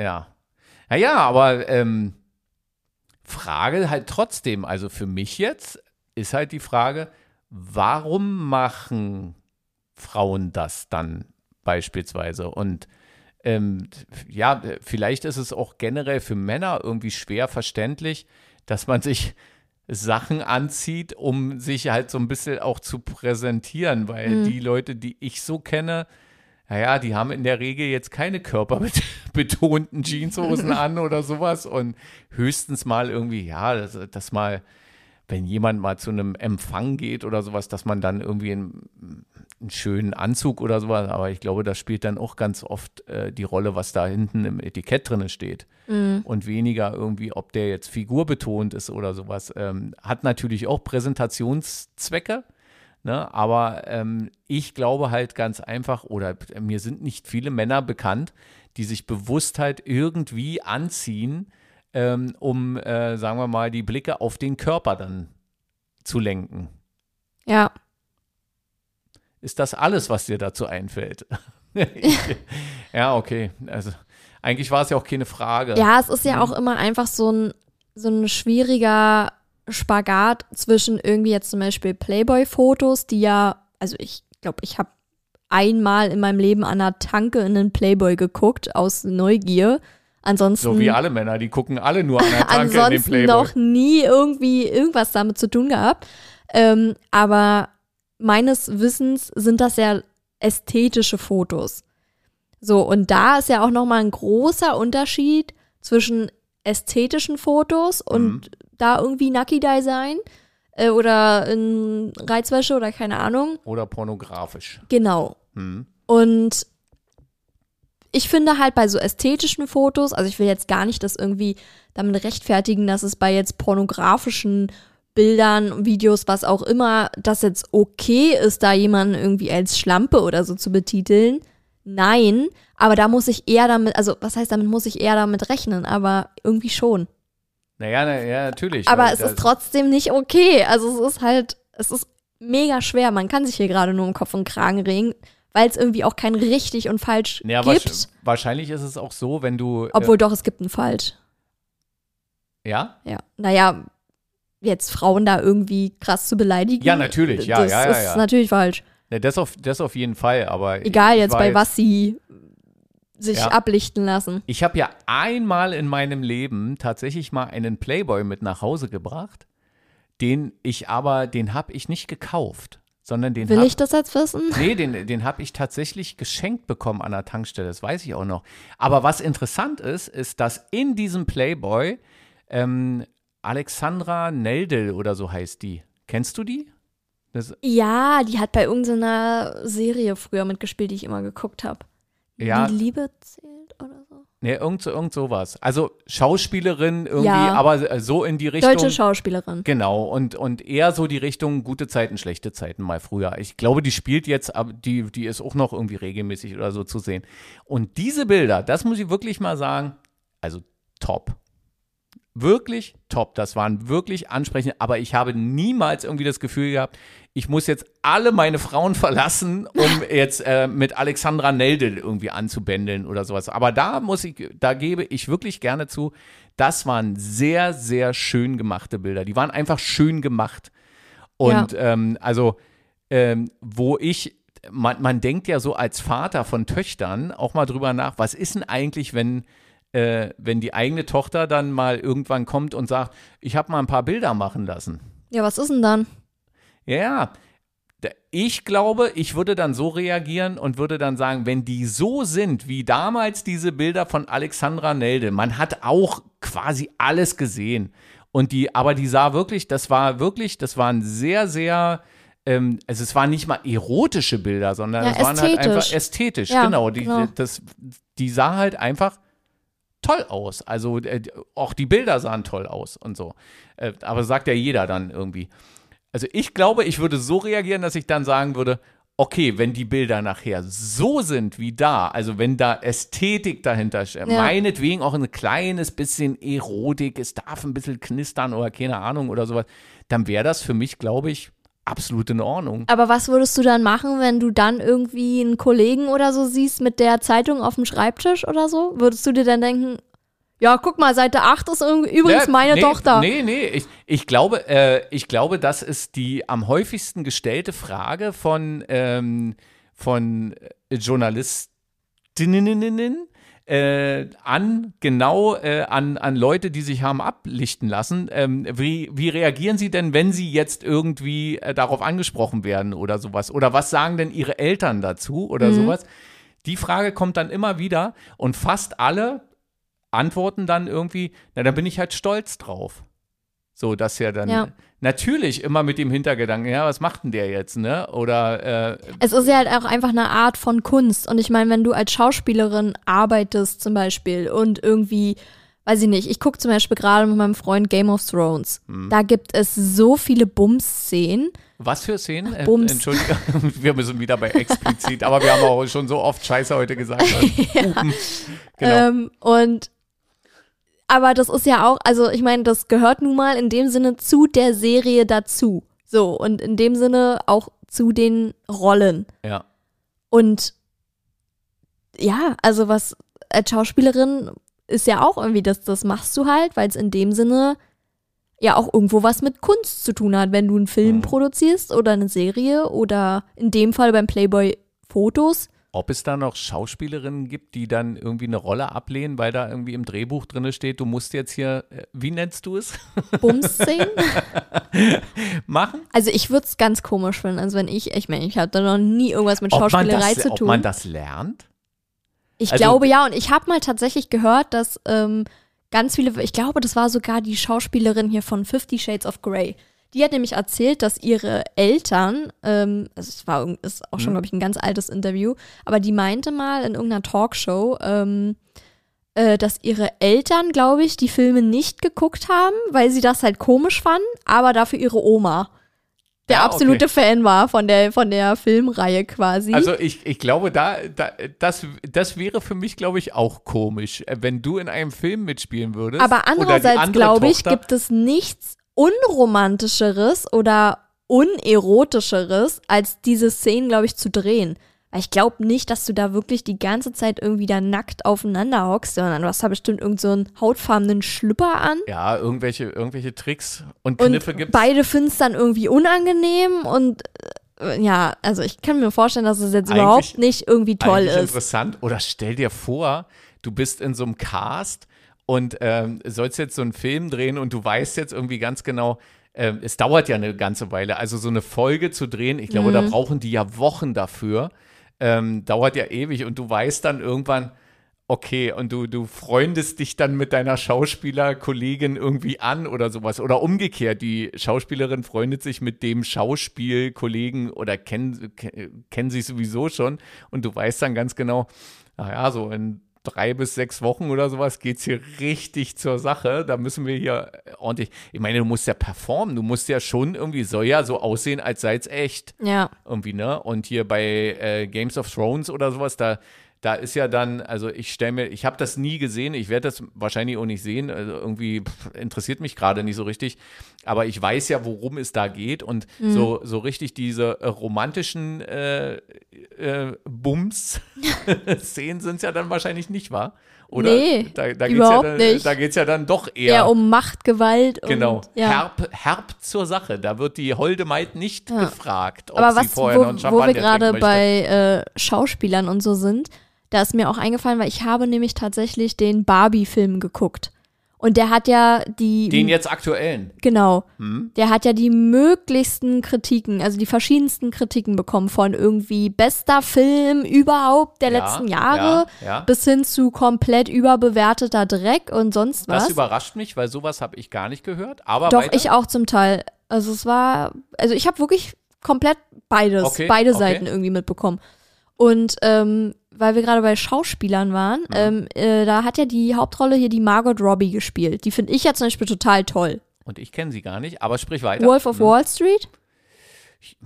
Ja. Naja, aber ähm, Frage halt trotzdem, also für mich jetzt ist halt die Frage, warum machen Frauen das dann beispielsweise? Und ähm, ja, vielleicht ist es auch generell für Männer irgendwie schwer verständlich, dass man sich Sachen anzieht, um sich halt so ein bisschen auch zu präsentieren, weil die Leute, die ich so kenne, naja, die haben in der Regel jetzt keine körperbetonten Jeanshosen an oder sowas und höchstens mal irgendwie, ja, das, das mal, wenn jemand mal zu einem Empfang geht oder sowas, dass man dann irgendwie einen, einen schönen Anzug oder sowas, aber ich glaube, das spielt dann auch ganz oft äh, die Rolle, was da hinten im Etikett drin steht und weniger irgendwie, ob der jetzt figurbetont ist oder sowas. Ähm, hat natürlich auch Präsentationszwecke, ne? aber ähm, ich glaube halt ganz einfach, oder mir sind nicht viele Männer bekannt, die sich bewusst halt irgendwie anziehen, ähm, um, äh, sagen wir mal, die Blicke auf den Körper dann zu lenken. Ja. Ist das alles, was dir dazu einfällt? ja, okay. Also eigentlich war es ja auch keine Frage. Ja, es ist ja Mhm. auch immer einfach so ein, so ein schwieriger Spagat zwischen irgendwie jetzt zum Beispiel Playboy-Fotos, die ja, also ich glaube, ich habe einmal in meinem Leben an einer Tanke in einen Playboy geguckt, aus Neugier. Ansonsten, So wie alle Männer, die gucken alle nur an der Tanke in den ansonsten Playboy. noch nie irgendwie irgendwas damit zu tun gehabt. Ähm, aber meines Wissens sind das ja ästhetische Fotos. So, und da ist ja auch nochmal ein großer Unterschied zwischen ästhetischen Fotos und Mhm. da irgendwie Nucky-Dye sein äh, oder in Reizwäsche oder keine Ahnung. Oder pornografisch. Genau. Hm. Und ich finde halt bei so ästhetischen Fotos, also ich will jetzt gar nicht das irgendwie damit rechtfertigen, dass es bei jetzt pornografischen Bildern, Videos, was auch immer, das jetzt okay ist, da jemanden irgendwie als Schlampe oder so zu betiteln. Nein, aber da muss ich eher damit, also was heißt, damit muss ich eher damit rechnen, aber irgendwie schon. Naja, na, ja, natürlich. Aber es ist trotzdem nicht okay. Also es ist halt, es ist mega schwer. Man kann sich hier gerade nur im Kopf und Kragen regen, weil es irgendwie auch kein richtig und falsch Ja, gibt. wahrsch- wahrscheinlich ist es auch so, wenn du. Obwohl doch, es gibt ein falsch. Äh, ja? Ja. Naja, jetzt Frauen da irgendwie krass zu beleidigen. Ja, natürlich. Ja, das ja, ja, ist ja. natürlich falsch. ja das, auf, das auf jeden Fall. Aber Egal jetzt bei was sie sich Ja. ablichten lassen. Ich habe ja einmal in meinem Leben tatsächlich mal einen Playboy mit nach Hause gebracht, den ich aber, den habe ich nicht gekauft, sondern den Will hab, ich das jetzt wissen? Nee, den, den habe ich tatsächlich geschenkt bekommen an der Tankstelle, das weiß ich auch noch. Aber was interessant ist, ist, dass in diesem Playboy ähm, Alexandra Neldel oder so heißt die. Kennst du die? Das, Ja, die hat bei irgendeiner Serie früher mitgespielt, die ich immer geguckt habe. Ja. Die Liebe zählt. Nee, irgend, so- irgend sowas. Also Schauspielerin irgendwie, Ja. aber äh, so in die Richtung. Deutsche Schauspielerin. Genau, und, und eher so die Richtung gute Zeiten, schlechte Zeiten mal früher. Ich glaube, die spielt jetzt, aber die, die ist auch noch irgendwie regelmäßig oder so zu sehen. Und diese Bilder, das muss ich wirklich mal sagen, also top. Wirklich top. Das waren wirklich ansprechend, aber ich habe niemals irgendwie das Gefühl gehabt, ich muss jetzt alle meine Frauen verlassen, um jetzt äh, mit Alexandra Neldel irgendwie anzubändeln oder sowas. Aber da muss ich, da gebe ich wirklich gerne zu, das waren sehr, sehr schön gemachte Bilder. Die waren einfach schön gemacht. Und ähm, also, ähm, wo ich, man, man denkt ja so als Vater von Töchtern auch mal drüber nach, was ist denn eigentlich, wenn, äh, wenn die eigene Tochter dann mal irgendwann kommt und sagt, ich habe mal ein paar Bilder machen lassen. Ja, was ist denn dann? Ja, ich glaube, ich würde dann so reagieren und würde dann sagen, wenn die so sind wie damals diese Bilder von Alexandra Nelde, man hat auch quasi alles gesehen. Und die, aber die sah wirklich, das war wirklich, das waren sehr, sehr, ähm, also es waren nicht mal erotische Bilder, sondern Ja, es waren halt einfach ästhetisch, Ja, genau. Die, genau. Das, die sah halt einfach toll aus. Also äh, auch die Bilder sahen toll aus und so. Äh, aber sagt ja jeder dann irgendwie. Also ich glaube, ich würde so reagieren, dass ich dann sagen würde, okay, wenn die Bilder nachher so sind wie da, also wenn da Ästhetik dahinter steht, Ja. meinetwegen auch ein kleines bisschen Erotik, es darf ein bisschen knistern oder keine Ahnung oder sowas, dann wäre das für mich, glaube ich, absolut in Ordnung. Aber was würdest du dann machen, wenn du dann irgendwie einen Kollegen oder so siehst mit der Zeitung auf dem Schreibtisch oder so? Würdest du dir dann denken, ja, guck mal, Seite 8 ist übrigens Ja, meine nee, Tochter. Nee, nee, ich, ich, glaube, äh, ich glaube, das ist die am häufigsten gestellte Frage von, ähm, von äh, Journalistinnen äh, an, genau äh, an, an Leute, die sich haben ablichten lassen. Ähm, wie, wie reagieren sie denn, wenn sie jetzt irgendwie äh, darauf angesprochen werden oder sowas? Oder was sagen denn ihre Eltern dazu oder sowas? Die Frage kommt dann immer wieder und fast alle antworten dann irgendwie, na, da bin ich halt stolz drauf. So, dass ja dann Ja. Natürlich immer mit dem Hintergedanken, ja, was macht denn der jetzt, ne? Oder äh, Es ist ja halt auch einfach eine Art von Kunst. Und ich meine, wenn du als Schauspielerin arbeitest zum Beispiel und irgendwie, weiß ich nicht, ich gucke zum Beispiel gerade mit meinem Freund Game of Thrones. Hm. Da gibt es so viele Bums-Szenen. was für Szenen? Bums. Entschuldigung, wir müssen wieder bei explizit, aber wir haben auch schon so oft Scheiße heute gesagt. Hupen. Genau. Ähm, und aber das ist ja auch, also ich meine, das gehört nun mal in dem Sinne zu der Serie dazu. So, und in dem Sinne auch zu den Rollen. ja. Und ja, also was als Schauspielerin ist ja auch irgendwie, das, das machst du halt, weil es in dem Sinne ja auch irgendwo was mit Kunst zu tun hat, wenn du einen Film Mhm. produzierst oder eine Serie oder in dem Fall beim Playboy Fotos. Ob es da noch Schauspielerinnen gibt, die dann irgendwie eine Rolle ablehnen, weil da irgendwie im Drehbuch drin steht, du musst jetzt hier, äh, wie nennst du es, Bums-Szenen. machen? Also ich würde es ganz komisch finden. Also wenn ich, ich meine, ich hatte noch nie irgendwas mit Ob Schauspielerei das, zu ob tun. man das lernt? ich also- glaube ja, und ich habe mal tatsächlich gehört, dass ähm, ganz viele, ich glaube, das war sogar die Schauspielerin hier von Fifty Shades of Grey. Die hat nämlich erzählt, dass ihre Eltern, ähm, also es war ist auch schon, Mhm. glaube ich, ein ganz altes Interview, aber die meinte mal in irgendeiner Talkshow, ähm, äh, dass ihre Eltern, glaube ich, die Filme nicht geguckt haben, weil sie das halt komisch fanden, aber dafür ihre Oma der Ja, absolute okay. Fan war von der, von der Filmreihe quasi. Also ich, ich glaube, da, da das, das wäre für mich, glaube ich, auch komisch, äh, wenn du in einem Film mitspielen würdest. Aber andererseits, andere glaube ich, gibt es nichts unromantischeres oder unerotischeres, als diese Szenen, glaube ich, zu drehen. Weil ich glaube nicht, dass du da wirklich die ganze Zeit irgendwie da nackt aufeinander hockst, sondern du hast da bestimmt irgend so einen hautfarbenen Schlüpper an. Ja, irgendwelche, irgendwelche Tricks und Und Kniffe gibt beide finden es dann irgendwie unangenehm und äh, ja, also ich kann mir vorstellen, dass es jetzt Eigentlich- überhaupt nicht irgendwie toll ist. interessant. Oder stell dir vor, du bist in so einem Cast und ähm, sollst jetzt so einen Film drehen und du weißt jetzt irgendwie ganz genau, ähm, es dauert ja eine ganze Weile. Also so eine Folge zu drehen, ich glaube, da Mhm. brauchen die ja Wochen dafür. Ähm, dauert ja ewig und du weißt dann irgendwann, Okay, und du, du freundest dich dann mit deiner Schauspielerkollegin irgendwie an oder sowas. Oder umgekehrt, die Schauspielerin freundet sich mit dem Schauspielkollegen oder kennen, kennen sie sowieso schon. Und du weißt dann ganz genau, naja, so in drei bis sechs Wochen oder sowas geht es hier richtig zur Sache. Da müssen wir hier ordentlich. Ich meine, du musst ja performen. Du musst ja schon irgendwie, soll ja so aussehen, als sei es echt. Ja. Irgendwie, ne? Und hier bei äh, Games of Thrones oder sowas, da da ist ja dann, also ich stelle mir, ich habe das nie gesehen, ich werde das wahrscheinlich auch nicht sehen, also irgendwie pff, interessiert mich gerade nicht so richtig, aber ich weiß ja, worum es da geht und mhm. so, so richtig diese äh, romantischen äh, äh, Bums-Szenen sind es ja dann wahrscheinlich nicht wahr. Oder? Nee, da, da überhaupt ja dann, nicht. Da geht es ja dann doch eher, eher um Machtgewalt. Genau, und, ja. herb, herb zur Sache. Da wird die holde Maid nicht Ja. gefragt, ob Aber sie was, vorher wo, noch einen wo Champagner wir gerade bei äh, Schauspielern und so sind, da ist mir auch eingefallen, weil ich habe nämlich tatsächlich den Barbie-Film geguckt. Und der hat ja die. Den jetzt aktuellen. Genau. Hm? Der hat ja die möglichsten Kritiken, also die verschiedensten Kritiken bekommen von irgendwie bester Film überhaupt der Ja, letzten Jahre ja, ja. bis hin zu komplett überbewerteter Dreck und sonst was. Das überrascht mich, weil sowas habe ich gar nicht gehört. Aber Doch, weiter. ich auch zum Teil. Also es war, also ich habe wirklich komplett beides, Okay, beide okay. Seiten irgendwie mitbekommen. Und ähm, weil wir gerade bei Schauspielern waren, Mhm. ähm, äh, da hat ja die Hauptrolle hier die Margot Robbie gespielt. Die finde ich ja zum Beispiel total toll. Und ich kenne sie gar nicht, aber sprich weiter. Wolf of Wall Street?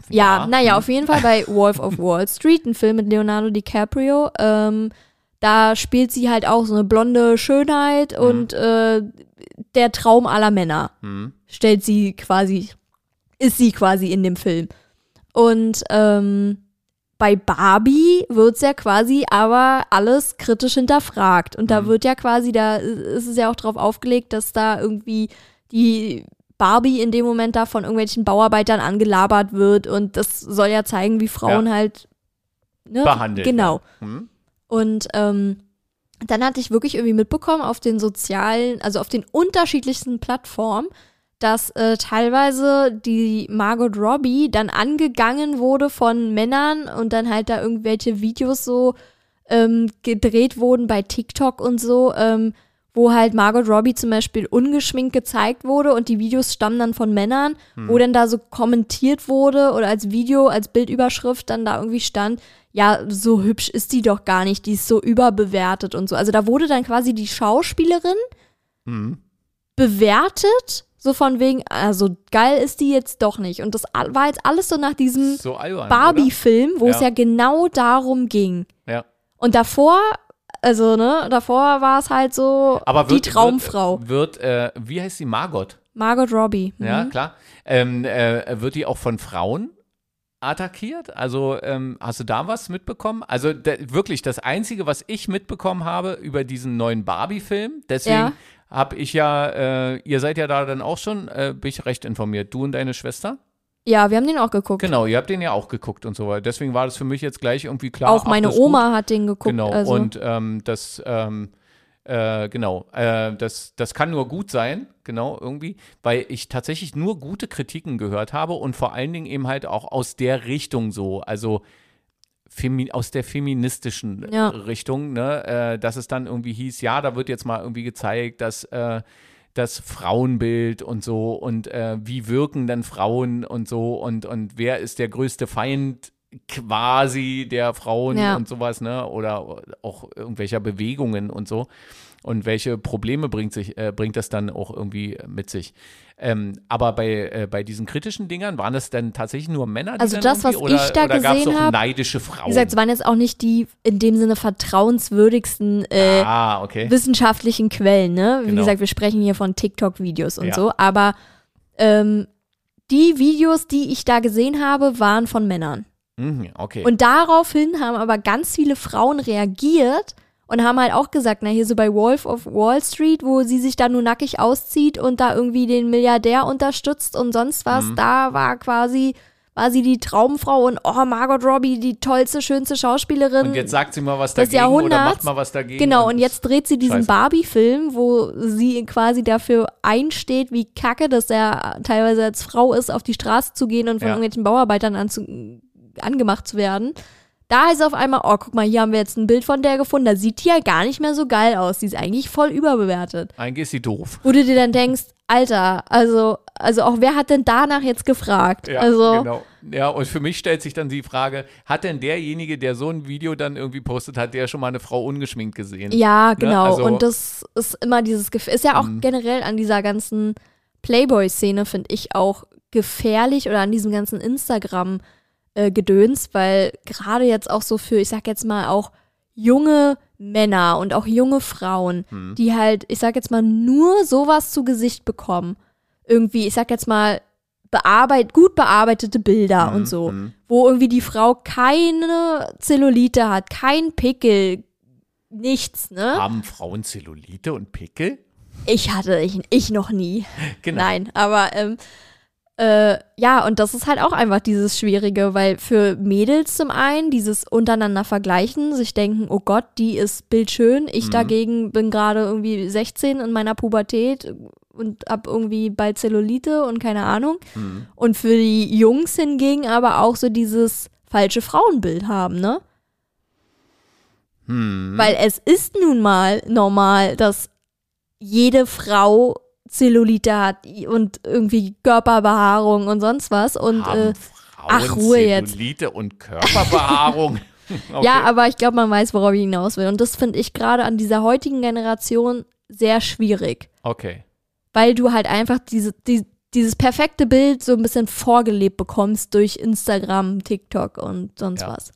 Ja, Ja, naja, hm. auf jeden Fall bei Wolf of Wall Street, ein Film mit Leonardo DiCaprio. Ähm, da spielt sie halt auch so eine blonde Schönheit und äh, der Traum aller Männer Hm. stellt sie quasi, ist sie quasi in dem Film. Und ähm, bei Barbie wird's ja quasi aber alles kritisch hinterfragt. Und da Mhm. wird ja quasi, da ist es ja auch drauf aufgelegt, dass da irgendwie die Barbie in dem Moment da von irgendwelchen Bauarbeitern angelabert wird. Und das soll ja zeigen, wie Frauen halt ne, Behandelt. Genau. Hm? Und ähm, dann hatte ich wirklich irgendwie mitbekommen auf den sozialen, also auf den unterschiedlichsten Plattformen, dass äh, teilweise die Margot Robbie dann angegangen wurde von Männern und dann halt da irgendwelche Videos so ähm, gedreht wurden bei TikTok und so, ähm, wo halt Margot Robbie zum Beispiel ungeschminkt gezeigt wurde und die Videos stammen dann von Männern, wo dann da so kommentiert wurde oder als Video, als Bildüberschrift dann da irgendwie stand, ja, so hübsch ist die doch gar nicht, die ist so überbewertet und so. Also da wurde dann quasi die Schauspielerin Hm. bewertet, so von wegen, also geil ist die jetzt doch nicht. Und das war jetzt alles so nach diesem So. Barbie-Film, wo es Ja. ja genau darum ging. Ja. Und davor, also ne, davor war es halt so Aber die wird, Traumfrau. Wird, wird äh, wie heißt sie? Margot. Margot Robbie. Mhm. Ja, klar. Ähm, äh, wird die auch von Frauen attackiert? Also ähm, hast du da was mitbekommen? Also da, wirklich das Einzige, was ich mitbekommen habe über diesen neuen Barbie-Film, deswegen Ja. Habe ich ja, äh, ihr seid ja da dann auch schon, äh, bin ich recht informiert, du und deine Schwester? Ja, wir haben den auch geguckt. Genau, ihr habt den ja auch geguckt und so weiter. Deswegen war das für mich jetzt gleich irgendwie klar. auch ach, meine das ist gut. Oma hat den geguckt. Genau, also. und ähm, das, ähm, äh, genau, äh, das, das kann nur gut sein, genau, irgendwie, weil ich tatsächlich nur gute Kritiken gehört habe und vor allen Dingen eben halt auch aus der Richtung so, also Femi aus der feministischen Ja. Richtung, ne, äh, dass es dann irgendwie hieß, ja, da wird jetzt mal irgendwie gezeigt, dass äh, das Frauenbild und so und äh, wie wirken dann Frauen und so und, und wer ist der größte Feind quasi der Frauen Ja. und sowas, ne? Oder auch irgendwelcher Bewegungen und so. Und welche Probleme bringt, sich, äh, bringt das dann auch irgendwie mit sich? Ähm, aber bei, äh, bei diesen kritischen Dingern waren das dann tatsächlich nur Männer, die Also das, was oder, ich da oder gesehen auch hab, neidische Frauen? Wie gesagt, es waren jetzt auch nicht die in dem Sinne vertrauenswürdigsten äh, ah, okay. wissenschaftlichen Quellen, ne? Wie Genau. gesagt, wir sprechen hier von TikTok-Videos und Ja. so, aber ähm, die Videos, die ich da gesehen habe, waren von Männern. Mhm, okay. Und daraufhin haben aber ganz viele Frauen reagiert und haben halt auch gesagt, na hier so bei Wolf of Wall Street, wo sie sich da nur nackig auszieht und da irgendwie den Milliardär unterstützt und sonst was, Mhm. da war quasi war sie die Traumfrau und oh Margot Robbie die tollste schönste Schauspielerin Und jetzt sagt sie mal was des dagegen oder Jahrhunderts. macht mal was dagegen. Genau, und jetzt dreht sie diesen Scheiße. Barbie-Film, wo sie quasi dafür einsteht, wie kacke das er teilweise als Frau ist, auf die Straße zu gehen und von Ja. irgendwelchen Bauarbeitern anzu angemacht zu werden. Da heißt es auf einmal, oh, guck mal, hier haben wir jetzt ein Bild von der gefunden, da sieht die ja gar nicht mehr so geil aus. Die ist eigentlich voll überbewertet. Eigentlich ist sie doof. Wo du dir dann denkst, Alter, also, also auch wer hat denn danach jetzt gefragt? Ja, also, genau. Ja, und für mich stellt sich dann die Frage, hat denn derjenige, der so ein Video dann irgendwie postet, hat der schon mal eine Frau ungeschminkt gesehen? Ja, genau. Also- und das ist immer dieses Gefühl. Ist ja auch Mhm. generell an dieser ganzen Playboy-Szene, finde ich, auch gefährlich oder an diesem ganzen Instagram-Gedöns, weil gerade jetzt auch so für, ich sag jetzt mal, auch junge Männer und auch junge Frauen, Mhm. die halt, ich sag jetzt mal, nur sowas zu Gesicht bekommen. Irgendwie, ich sag jetzt mal, bearbeit, gut bearbeitete Bilder Mhm, und so mhm. wo irgendwie die Frau keine Zellulite hat, kein Pickel, nichts, ne? Haben Frauen Zellulite und Pickel? Ich hatte, ich, ich noch nie. Genau. Nein, aber ähm, äh, ja, und das ist halt auch einfach dieses Schwierige, weil für Mädels zum einen dieses untereinander vergleichen, sich denken, oh Gott, die ist bildschön, ich Mhm. dagegen bin gerade irgendwie 16 in meiner Pubertät und hab irgendwie bald Zellulite und keine Ahnung. Mhm. Und für die Jungs hingegen aber auch so dieses falsche Frauenbild haben, ne? Hm. Weil es ist nun mal normal, dass jede Frau Zellulite hat und irgendwie Körperbehaarung und sonst was. Und Haben äh, Frauen ach, Ruhe jetzt. Zellulite und Körperbehaarung? okay. ja, aber ich glaube, man weiß, worauf ich hinaus will. Und das finde ich gerade an dieser heutigen Generation sehr schwierig. Okay. Weil du halt einfach diese, die, dieses perfekte Bild so ein bisschen vorgelebt bekommst durch Instagram, TikTok und sonst Ja. was.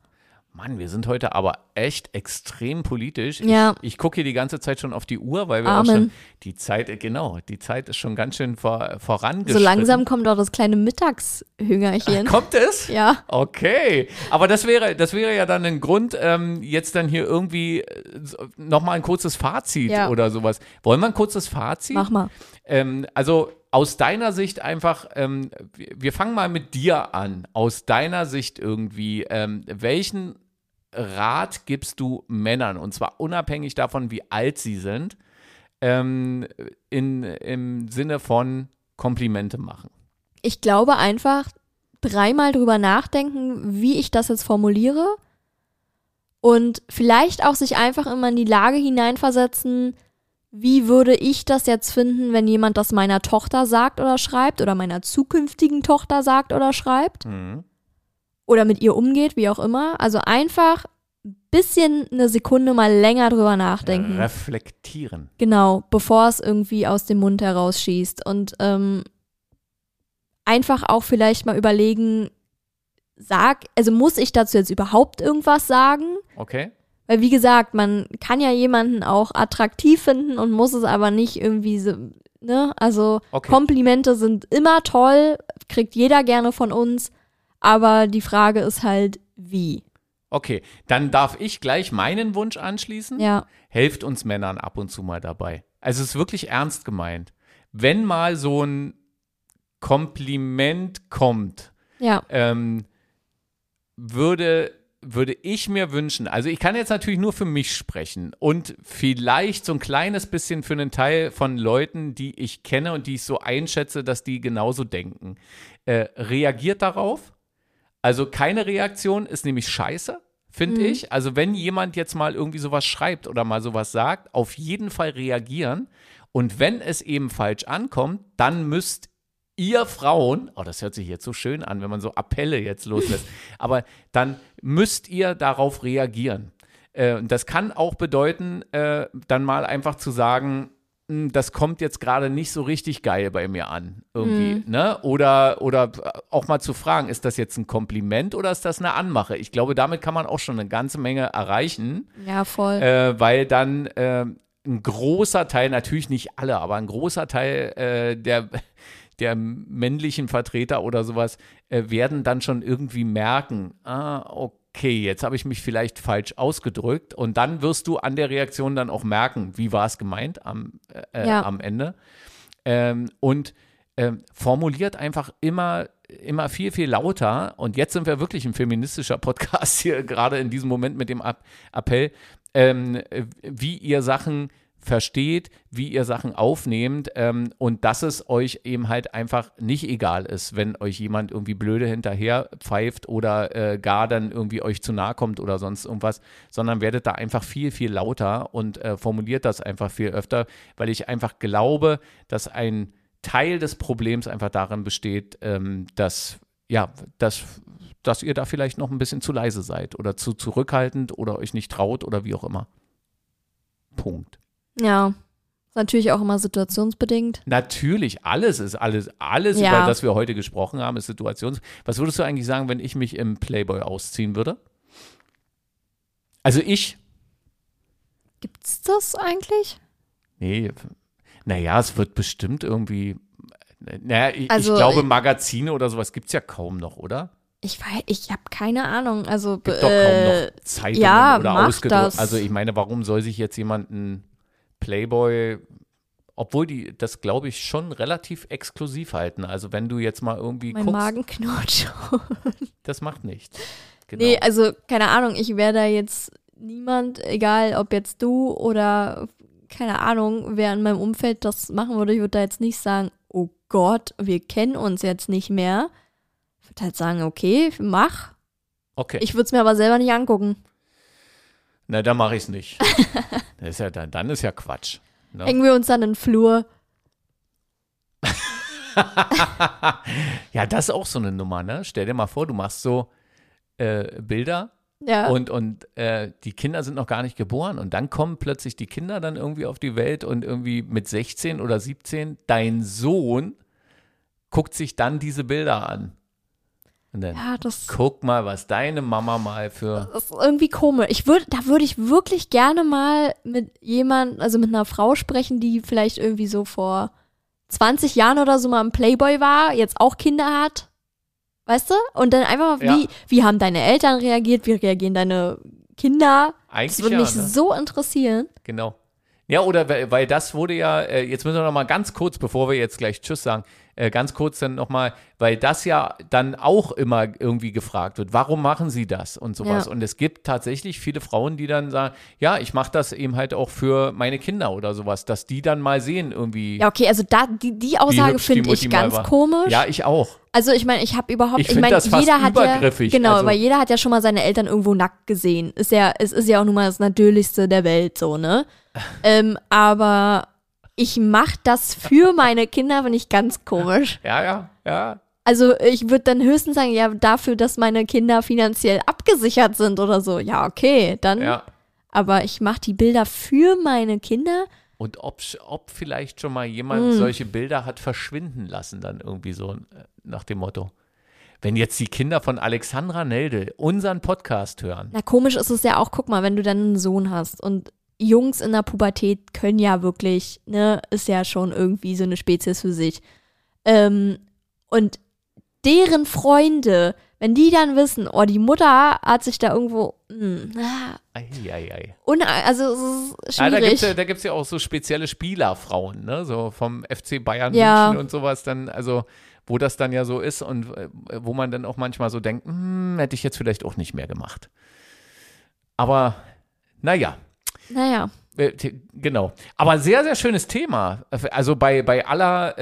Mann, wir sind heute aber echt extrem politisch. Ja. Ich, ich gucke hier die ganze Zeit schon auf die Uhr, weil wir auch Amen. schon die Zeit, äh, genau, die Zeit ist schon ganz schön vor, vorangeschritten. So langsam kommt auch das kleine Mittagshüngerchen. Kommt es? Ja. Okay, aber das wäre, das wäre ja dann ein Grund, ähm, jetzt dann hier irgendwie äh, nochmal ein kurzes Fazit Ja. oder sowas. Wollen wir ein kurzes Fazit? Mach mal. Ähm, also aus deiner Sicht einfach, ähm, wir, wir fangen mal mit dir an. Aus deiner Sicht irgendwie, ähm, welchen Rat gibst du Männern? Und zwar unabhängig davon, wie alt sie sind, ähm, in, im Sinne von Komplimente machen. Ich glaube einfach dreimal drüber nachdenken, wie ich das jetzt formuliere. Und vielleicht auch sich einfach immer in die Lage hineinversetzen, wie würde ich das jetzt finden, wenn jemand das meiner Tochter sagt oder schreibt oder meiner zukünftigen Tochter sagt oder schreibt Mhm. Oder mit ihr umgeht, wie auch immer. Also einfach ein bisschen eine Sekunde mal länger drüber nachdenken. Reflektieren. Genau, bevor es irgendwie aus dem Mund herausschießt. Und ähm, einfach auch vielleicht mal überlegen, sag, also muss ich dazu jetzt überhaupt irgendwas sagen? Okay? Weil wie gesagt, man kann ja jemanden auch attraktiv finden und muss es aber nicht irgendwie so, ne? Also Okay. Komplimente sind immer toll, kriegt jeder gerne von uns, aber die Frage ist halt, wie? Okay, dann darf ich gleich meinen Wunsch anschließen. Ja, Helft uns Männern ab und zu mal dabei. Also es ist wirklich ernst gemeint. Wenn mal so ein Kompliment kommt, ja, ähm, würde, würde ich mir wünschen, also ich kann jetzt natürlich nur für mich sprechen und vielleicht so ein kleines bisschen für einen Teil von Leuten, die ich kenne und die ich so einschätze, dass die genauso denken. Äh, reagiert darauf. Also keine Reaktion ist nämlich scheiße, finde Mhm. ich. Also wenn jemand jetzt mal irgendwie sowas schreibt oder mal sowas sagt, auf jeden Fall reagieren. Und wenn es eben falsch ankommt, dann müsst ihr Frauen, oh, das hört sich jetzt so schön an, wenn man so Appelle jetzt loslässt, aber dann müsst ihr darauf reagieren. Äh, und das kann auch bedeuten, äh, dann mal einfach zu sagen, "Hm, das kommt jetzt gerade nicht so richtig geil bei mir an, irgendwie, ne? Oder, oder auch mal zu fragen, ist das jetzt ein Kompliment oder ist das eine Anmache? Ich glaube, damit kann man auch schon eine ganze Menge erreichen ja, voll. äh, weil dann äh, ein großer Teil, natürlich nicht alle, aber ein großer Teil äh, der, der männlichen Vertreter oder sowas äh, werden dann schon irgendwie merken, ah, okay, jetzt habe ich mich vielleicht falsch ausgedrückt und dann wirst du an der Reaktion dann auch merken, wie war es gemeint am, äh, Ja. am Ende. Ähm, und ähm, formuliert einfach immer, immer viel, viel lauter. Und jetzt sind wir wirklich ein feministischer Podcast hier, gerade in diesem Moment mit dem App Appell, ähm, äh, wie ihr Sachen versteht, wie ihr Sachen aufnehmt ähm, und dass es euch eben halt einfach nicht egal ist, wenn euch jemand irgendwie blöde hinterher pfeift oder äh, gar dann irgendwie euch zu nahe kommt oder sonst irgendwas, sondern werdet da einfach viel, viel lauter und äh, formuliert das einfach viel öfter, weil ich einfach glaube, dass ein Teil des Problems einfach darin besteht, ähm, dass ja, dass, dass ihr da vielleicht noch ein bisschen zu leise seid oder zu zurückhaltend oder euch nicht traut oder wie auch immer. Punkt. Ja. Ist natürlich auch immer situationsbedingt. Natürlich, alles ist alles, alles, Ja. über das wir heute gesprochen haben, ist Situations. Was würdest du eigentlich sagen, wenn ich mich im Playboy ausziehen würde? Also ich, Gibt's das eigentlich? nee, naja, es wird bestimmt irgendwie, naja, ich, Also, ich glaube, ich- Magazine oder sowas gibt es ja kaum noch, oder? Ich weiß, ich habe keine Ahnung. Also Gibt doch kaum äh, noch Zeitungen ja, oder ausgedruckt. Also ich meine, warum soll sich jetzt jemand ein Playboy, obwohl die das, glaube ich, schon relativ exklusiv halten. Also wenn du jetzt mal irgendwie mein guckst, Magen knurrt schon. das macht nichts. Genau. Nee, also keine Ahnung, ich wäre da jetzt niemand, egal ob jetzt du oder keine Ahnung, wer in meinem Umfeld das machen würde, ich würde da jetzt nicht sagen, oh Gott, wir kennen uns jetzt nicht mehr. Ich würde halt sagen, okay, mach. okay. Ich würde es mir aber selber nicht angucken. Na, dann mache ich es nicht. das ist ja dann, dann ist ja Quatsch. Ne? Hängen wir uns dann in den Flur. ja, das ist auch so eine Nummer, ne? Stell dir mal vor, du machst so äh, Bilder Ja. und, und äh, die Kinder sind noch gar nicht geboren und dann kommen plötzlich die Kinder dann irgendwie auf die Welt und irgendwie mit 16 oder 17, dein Sohn guckt sich dann diese Bilder an. Und dann, ja, das, guck mal, was deine Mama mal für. das ist irgendwie komisch. Ich würde, da würde ich wirklich gerne mal mit jemand, also mit einer Frau sprechen, die vielleicht irgendwie so vor 20 Jahren oder so mal im Playboy war, jetzt auch Kinder hat. Weißt du? Und dann einfach mal, Ja. wie, wie haben deine Eltern reagiert? Wie reagieren deine Kinder? Das Eigentlich würde ja, mich ne? so interessieren. Genau. Ja, oder weil, weil das wurde ja, äh, jetzt müssen wir noch mal ganz kurz, bevor wir jetzt gleich Tschüss sagen, äh, ganz kurz dann noch mal, weil das ja dann auch immer irgendwie gefragt wird, warum machen sie das und sowas. Ja. Und es gibt tatsächlich viele Frauen, die dann sagen, ja, ich mache das eben halt auch für meine Kinder oder sowas, dass die dann mal sehen irgendwie. Ja, okay, also da, die, die Aussage finde ich ganz komisch. Ja, ich auch. Also ich meine, ich habe überhaupt, Ich ich, meine, jeder hat ja, übergriffig, genau, also- weil jeder hat ja schon mal seine Eltern irgendwo nackt gesehen. Ist ja, es ist ja auch nun mal das Natürlichste der Welt, so ne. ähm, aber ich mache das für meine Kinder, finde ich ganz komisch. Ja, ja, ja. Also ich würde dann höchstens sagen, ja, dafür, dass meine Kinder finanziell abgesichert sind oder so. Ja, okay, dann. Ja. Aber ich mache die Bilder für meine Kinder. Und ob, ob vielleicht schon mal jemand Hm. solche Bilder hat verschwinden lassen, dann irgendwie so äh, nach dem Motto. Wenn jetzt die Kinder von Alexandra Neldel unseren Podcast hören, Na, komisch ist es ja auch, guck mal, wenn du dann einen Sohn hast und Jungs in der Pubertät können ja wirklich, ne, ist ja schon irgendwie so eine Spezies für sich. Ähm, und deren Freunde, wenn die dann wissen, oh, die Mutter hat sich da irgendwo, hm, ah, ei, ei, ei. un also es ist Ja, da gibt es schwierig. ja, da gibt's ja auch so spezielle Spielerfrauen, ne? so vom FC Bayern Ja. München und sowas dann, also wo das dann ja so ist und äh, wo man dann auch manchmal so denkt, hm, hätte ich jetzt vielleicht auch nicht mehr gemacht. Aber naja, naja, Äh, Genau. Aber sehr, sehr schönes Thema. Also bei, bei aller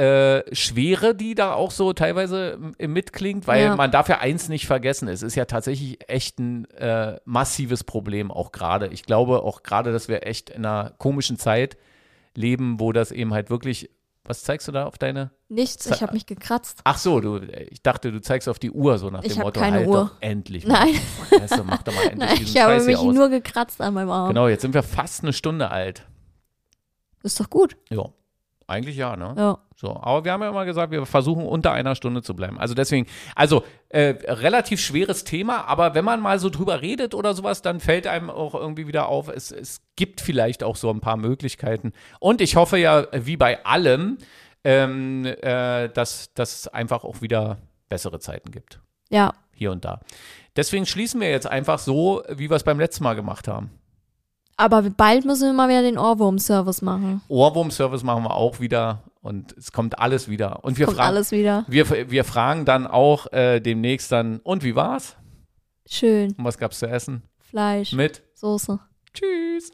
äh, Schwere, die da auch so teilweise m- mitklingt, weil Ja. man darf ja eins nicht vergessen, es ist ja tatsächlich echt ein äh, massives Problem, auch gerade. Ich glaube auch gerade, dass wir echt in einer komischen Zeit leben, wo das eben halt wirklich, was zeigst du da auf deine? nichts, ich habe mich gekratzt. Ach so, du, ich dachte, du zeigst auf die Uhr so nach Ich dem Motto, keine halt Uhr. doch endlich mal. Nein, du, mach doch mal endlich nein diesen ich habe Scheiß hier mich aus. nur gekratzt an meinem Arm. Genau, jetzt sind wir fast eine Stunde alt. Ist doch gut. Ja, eigentlich ja, ne? Ja. So, aber wir haben ja immer gesagt, wir versuchen unter einer Stunde zu bleiben. Also deswegen, also äh, relativ schweres Thema, aber wenn man mal so drüber redet oder sowas, dann fällt einem auch irgendwie wieder auf, es, es gibt vielleicht auch so ein paar Möglichkeiten. Und ich hoffe ja, wie bei allem, ähm, äh, dass, dass es einfach auch wieder bessere Zeiten gibt. Ja. Hier und da. Deswegen schließen wir jetzt einfach so, wie wir es beim letzten Mal gemacht haben. Aber bald müssen wir mal wieder den Ohrwurm-Service machen. Ohrwurm-Service machen wir auch wieder und es kommt alles wieder. Und wir fragen, alles wieder. Wir, wir fragen dann auch äh, demnächst dann, und wie war's? Schön. Und was gab's zu essen? Fleisch, Mit? Soße. Tschüss.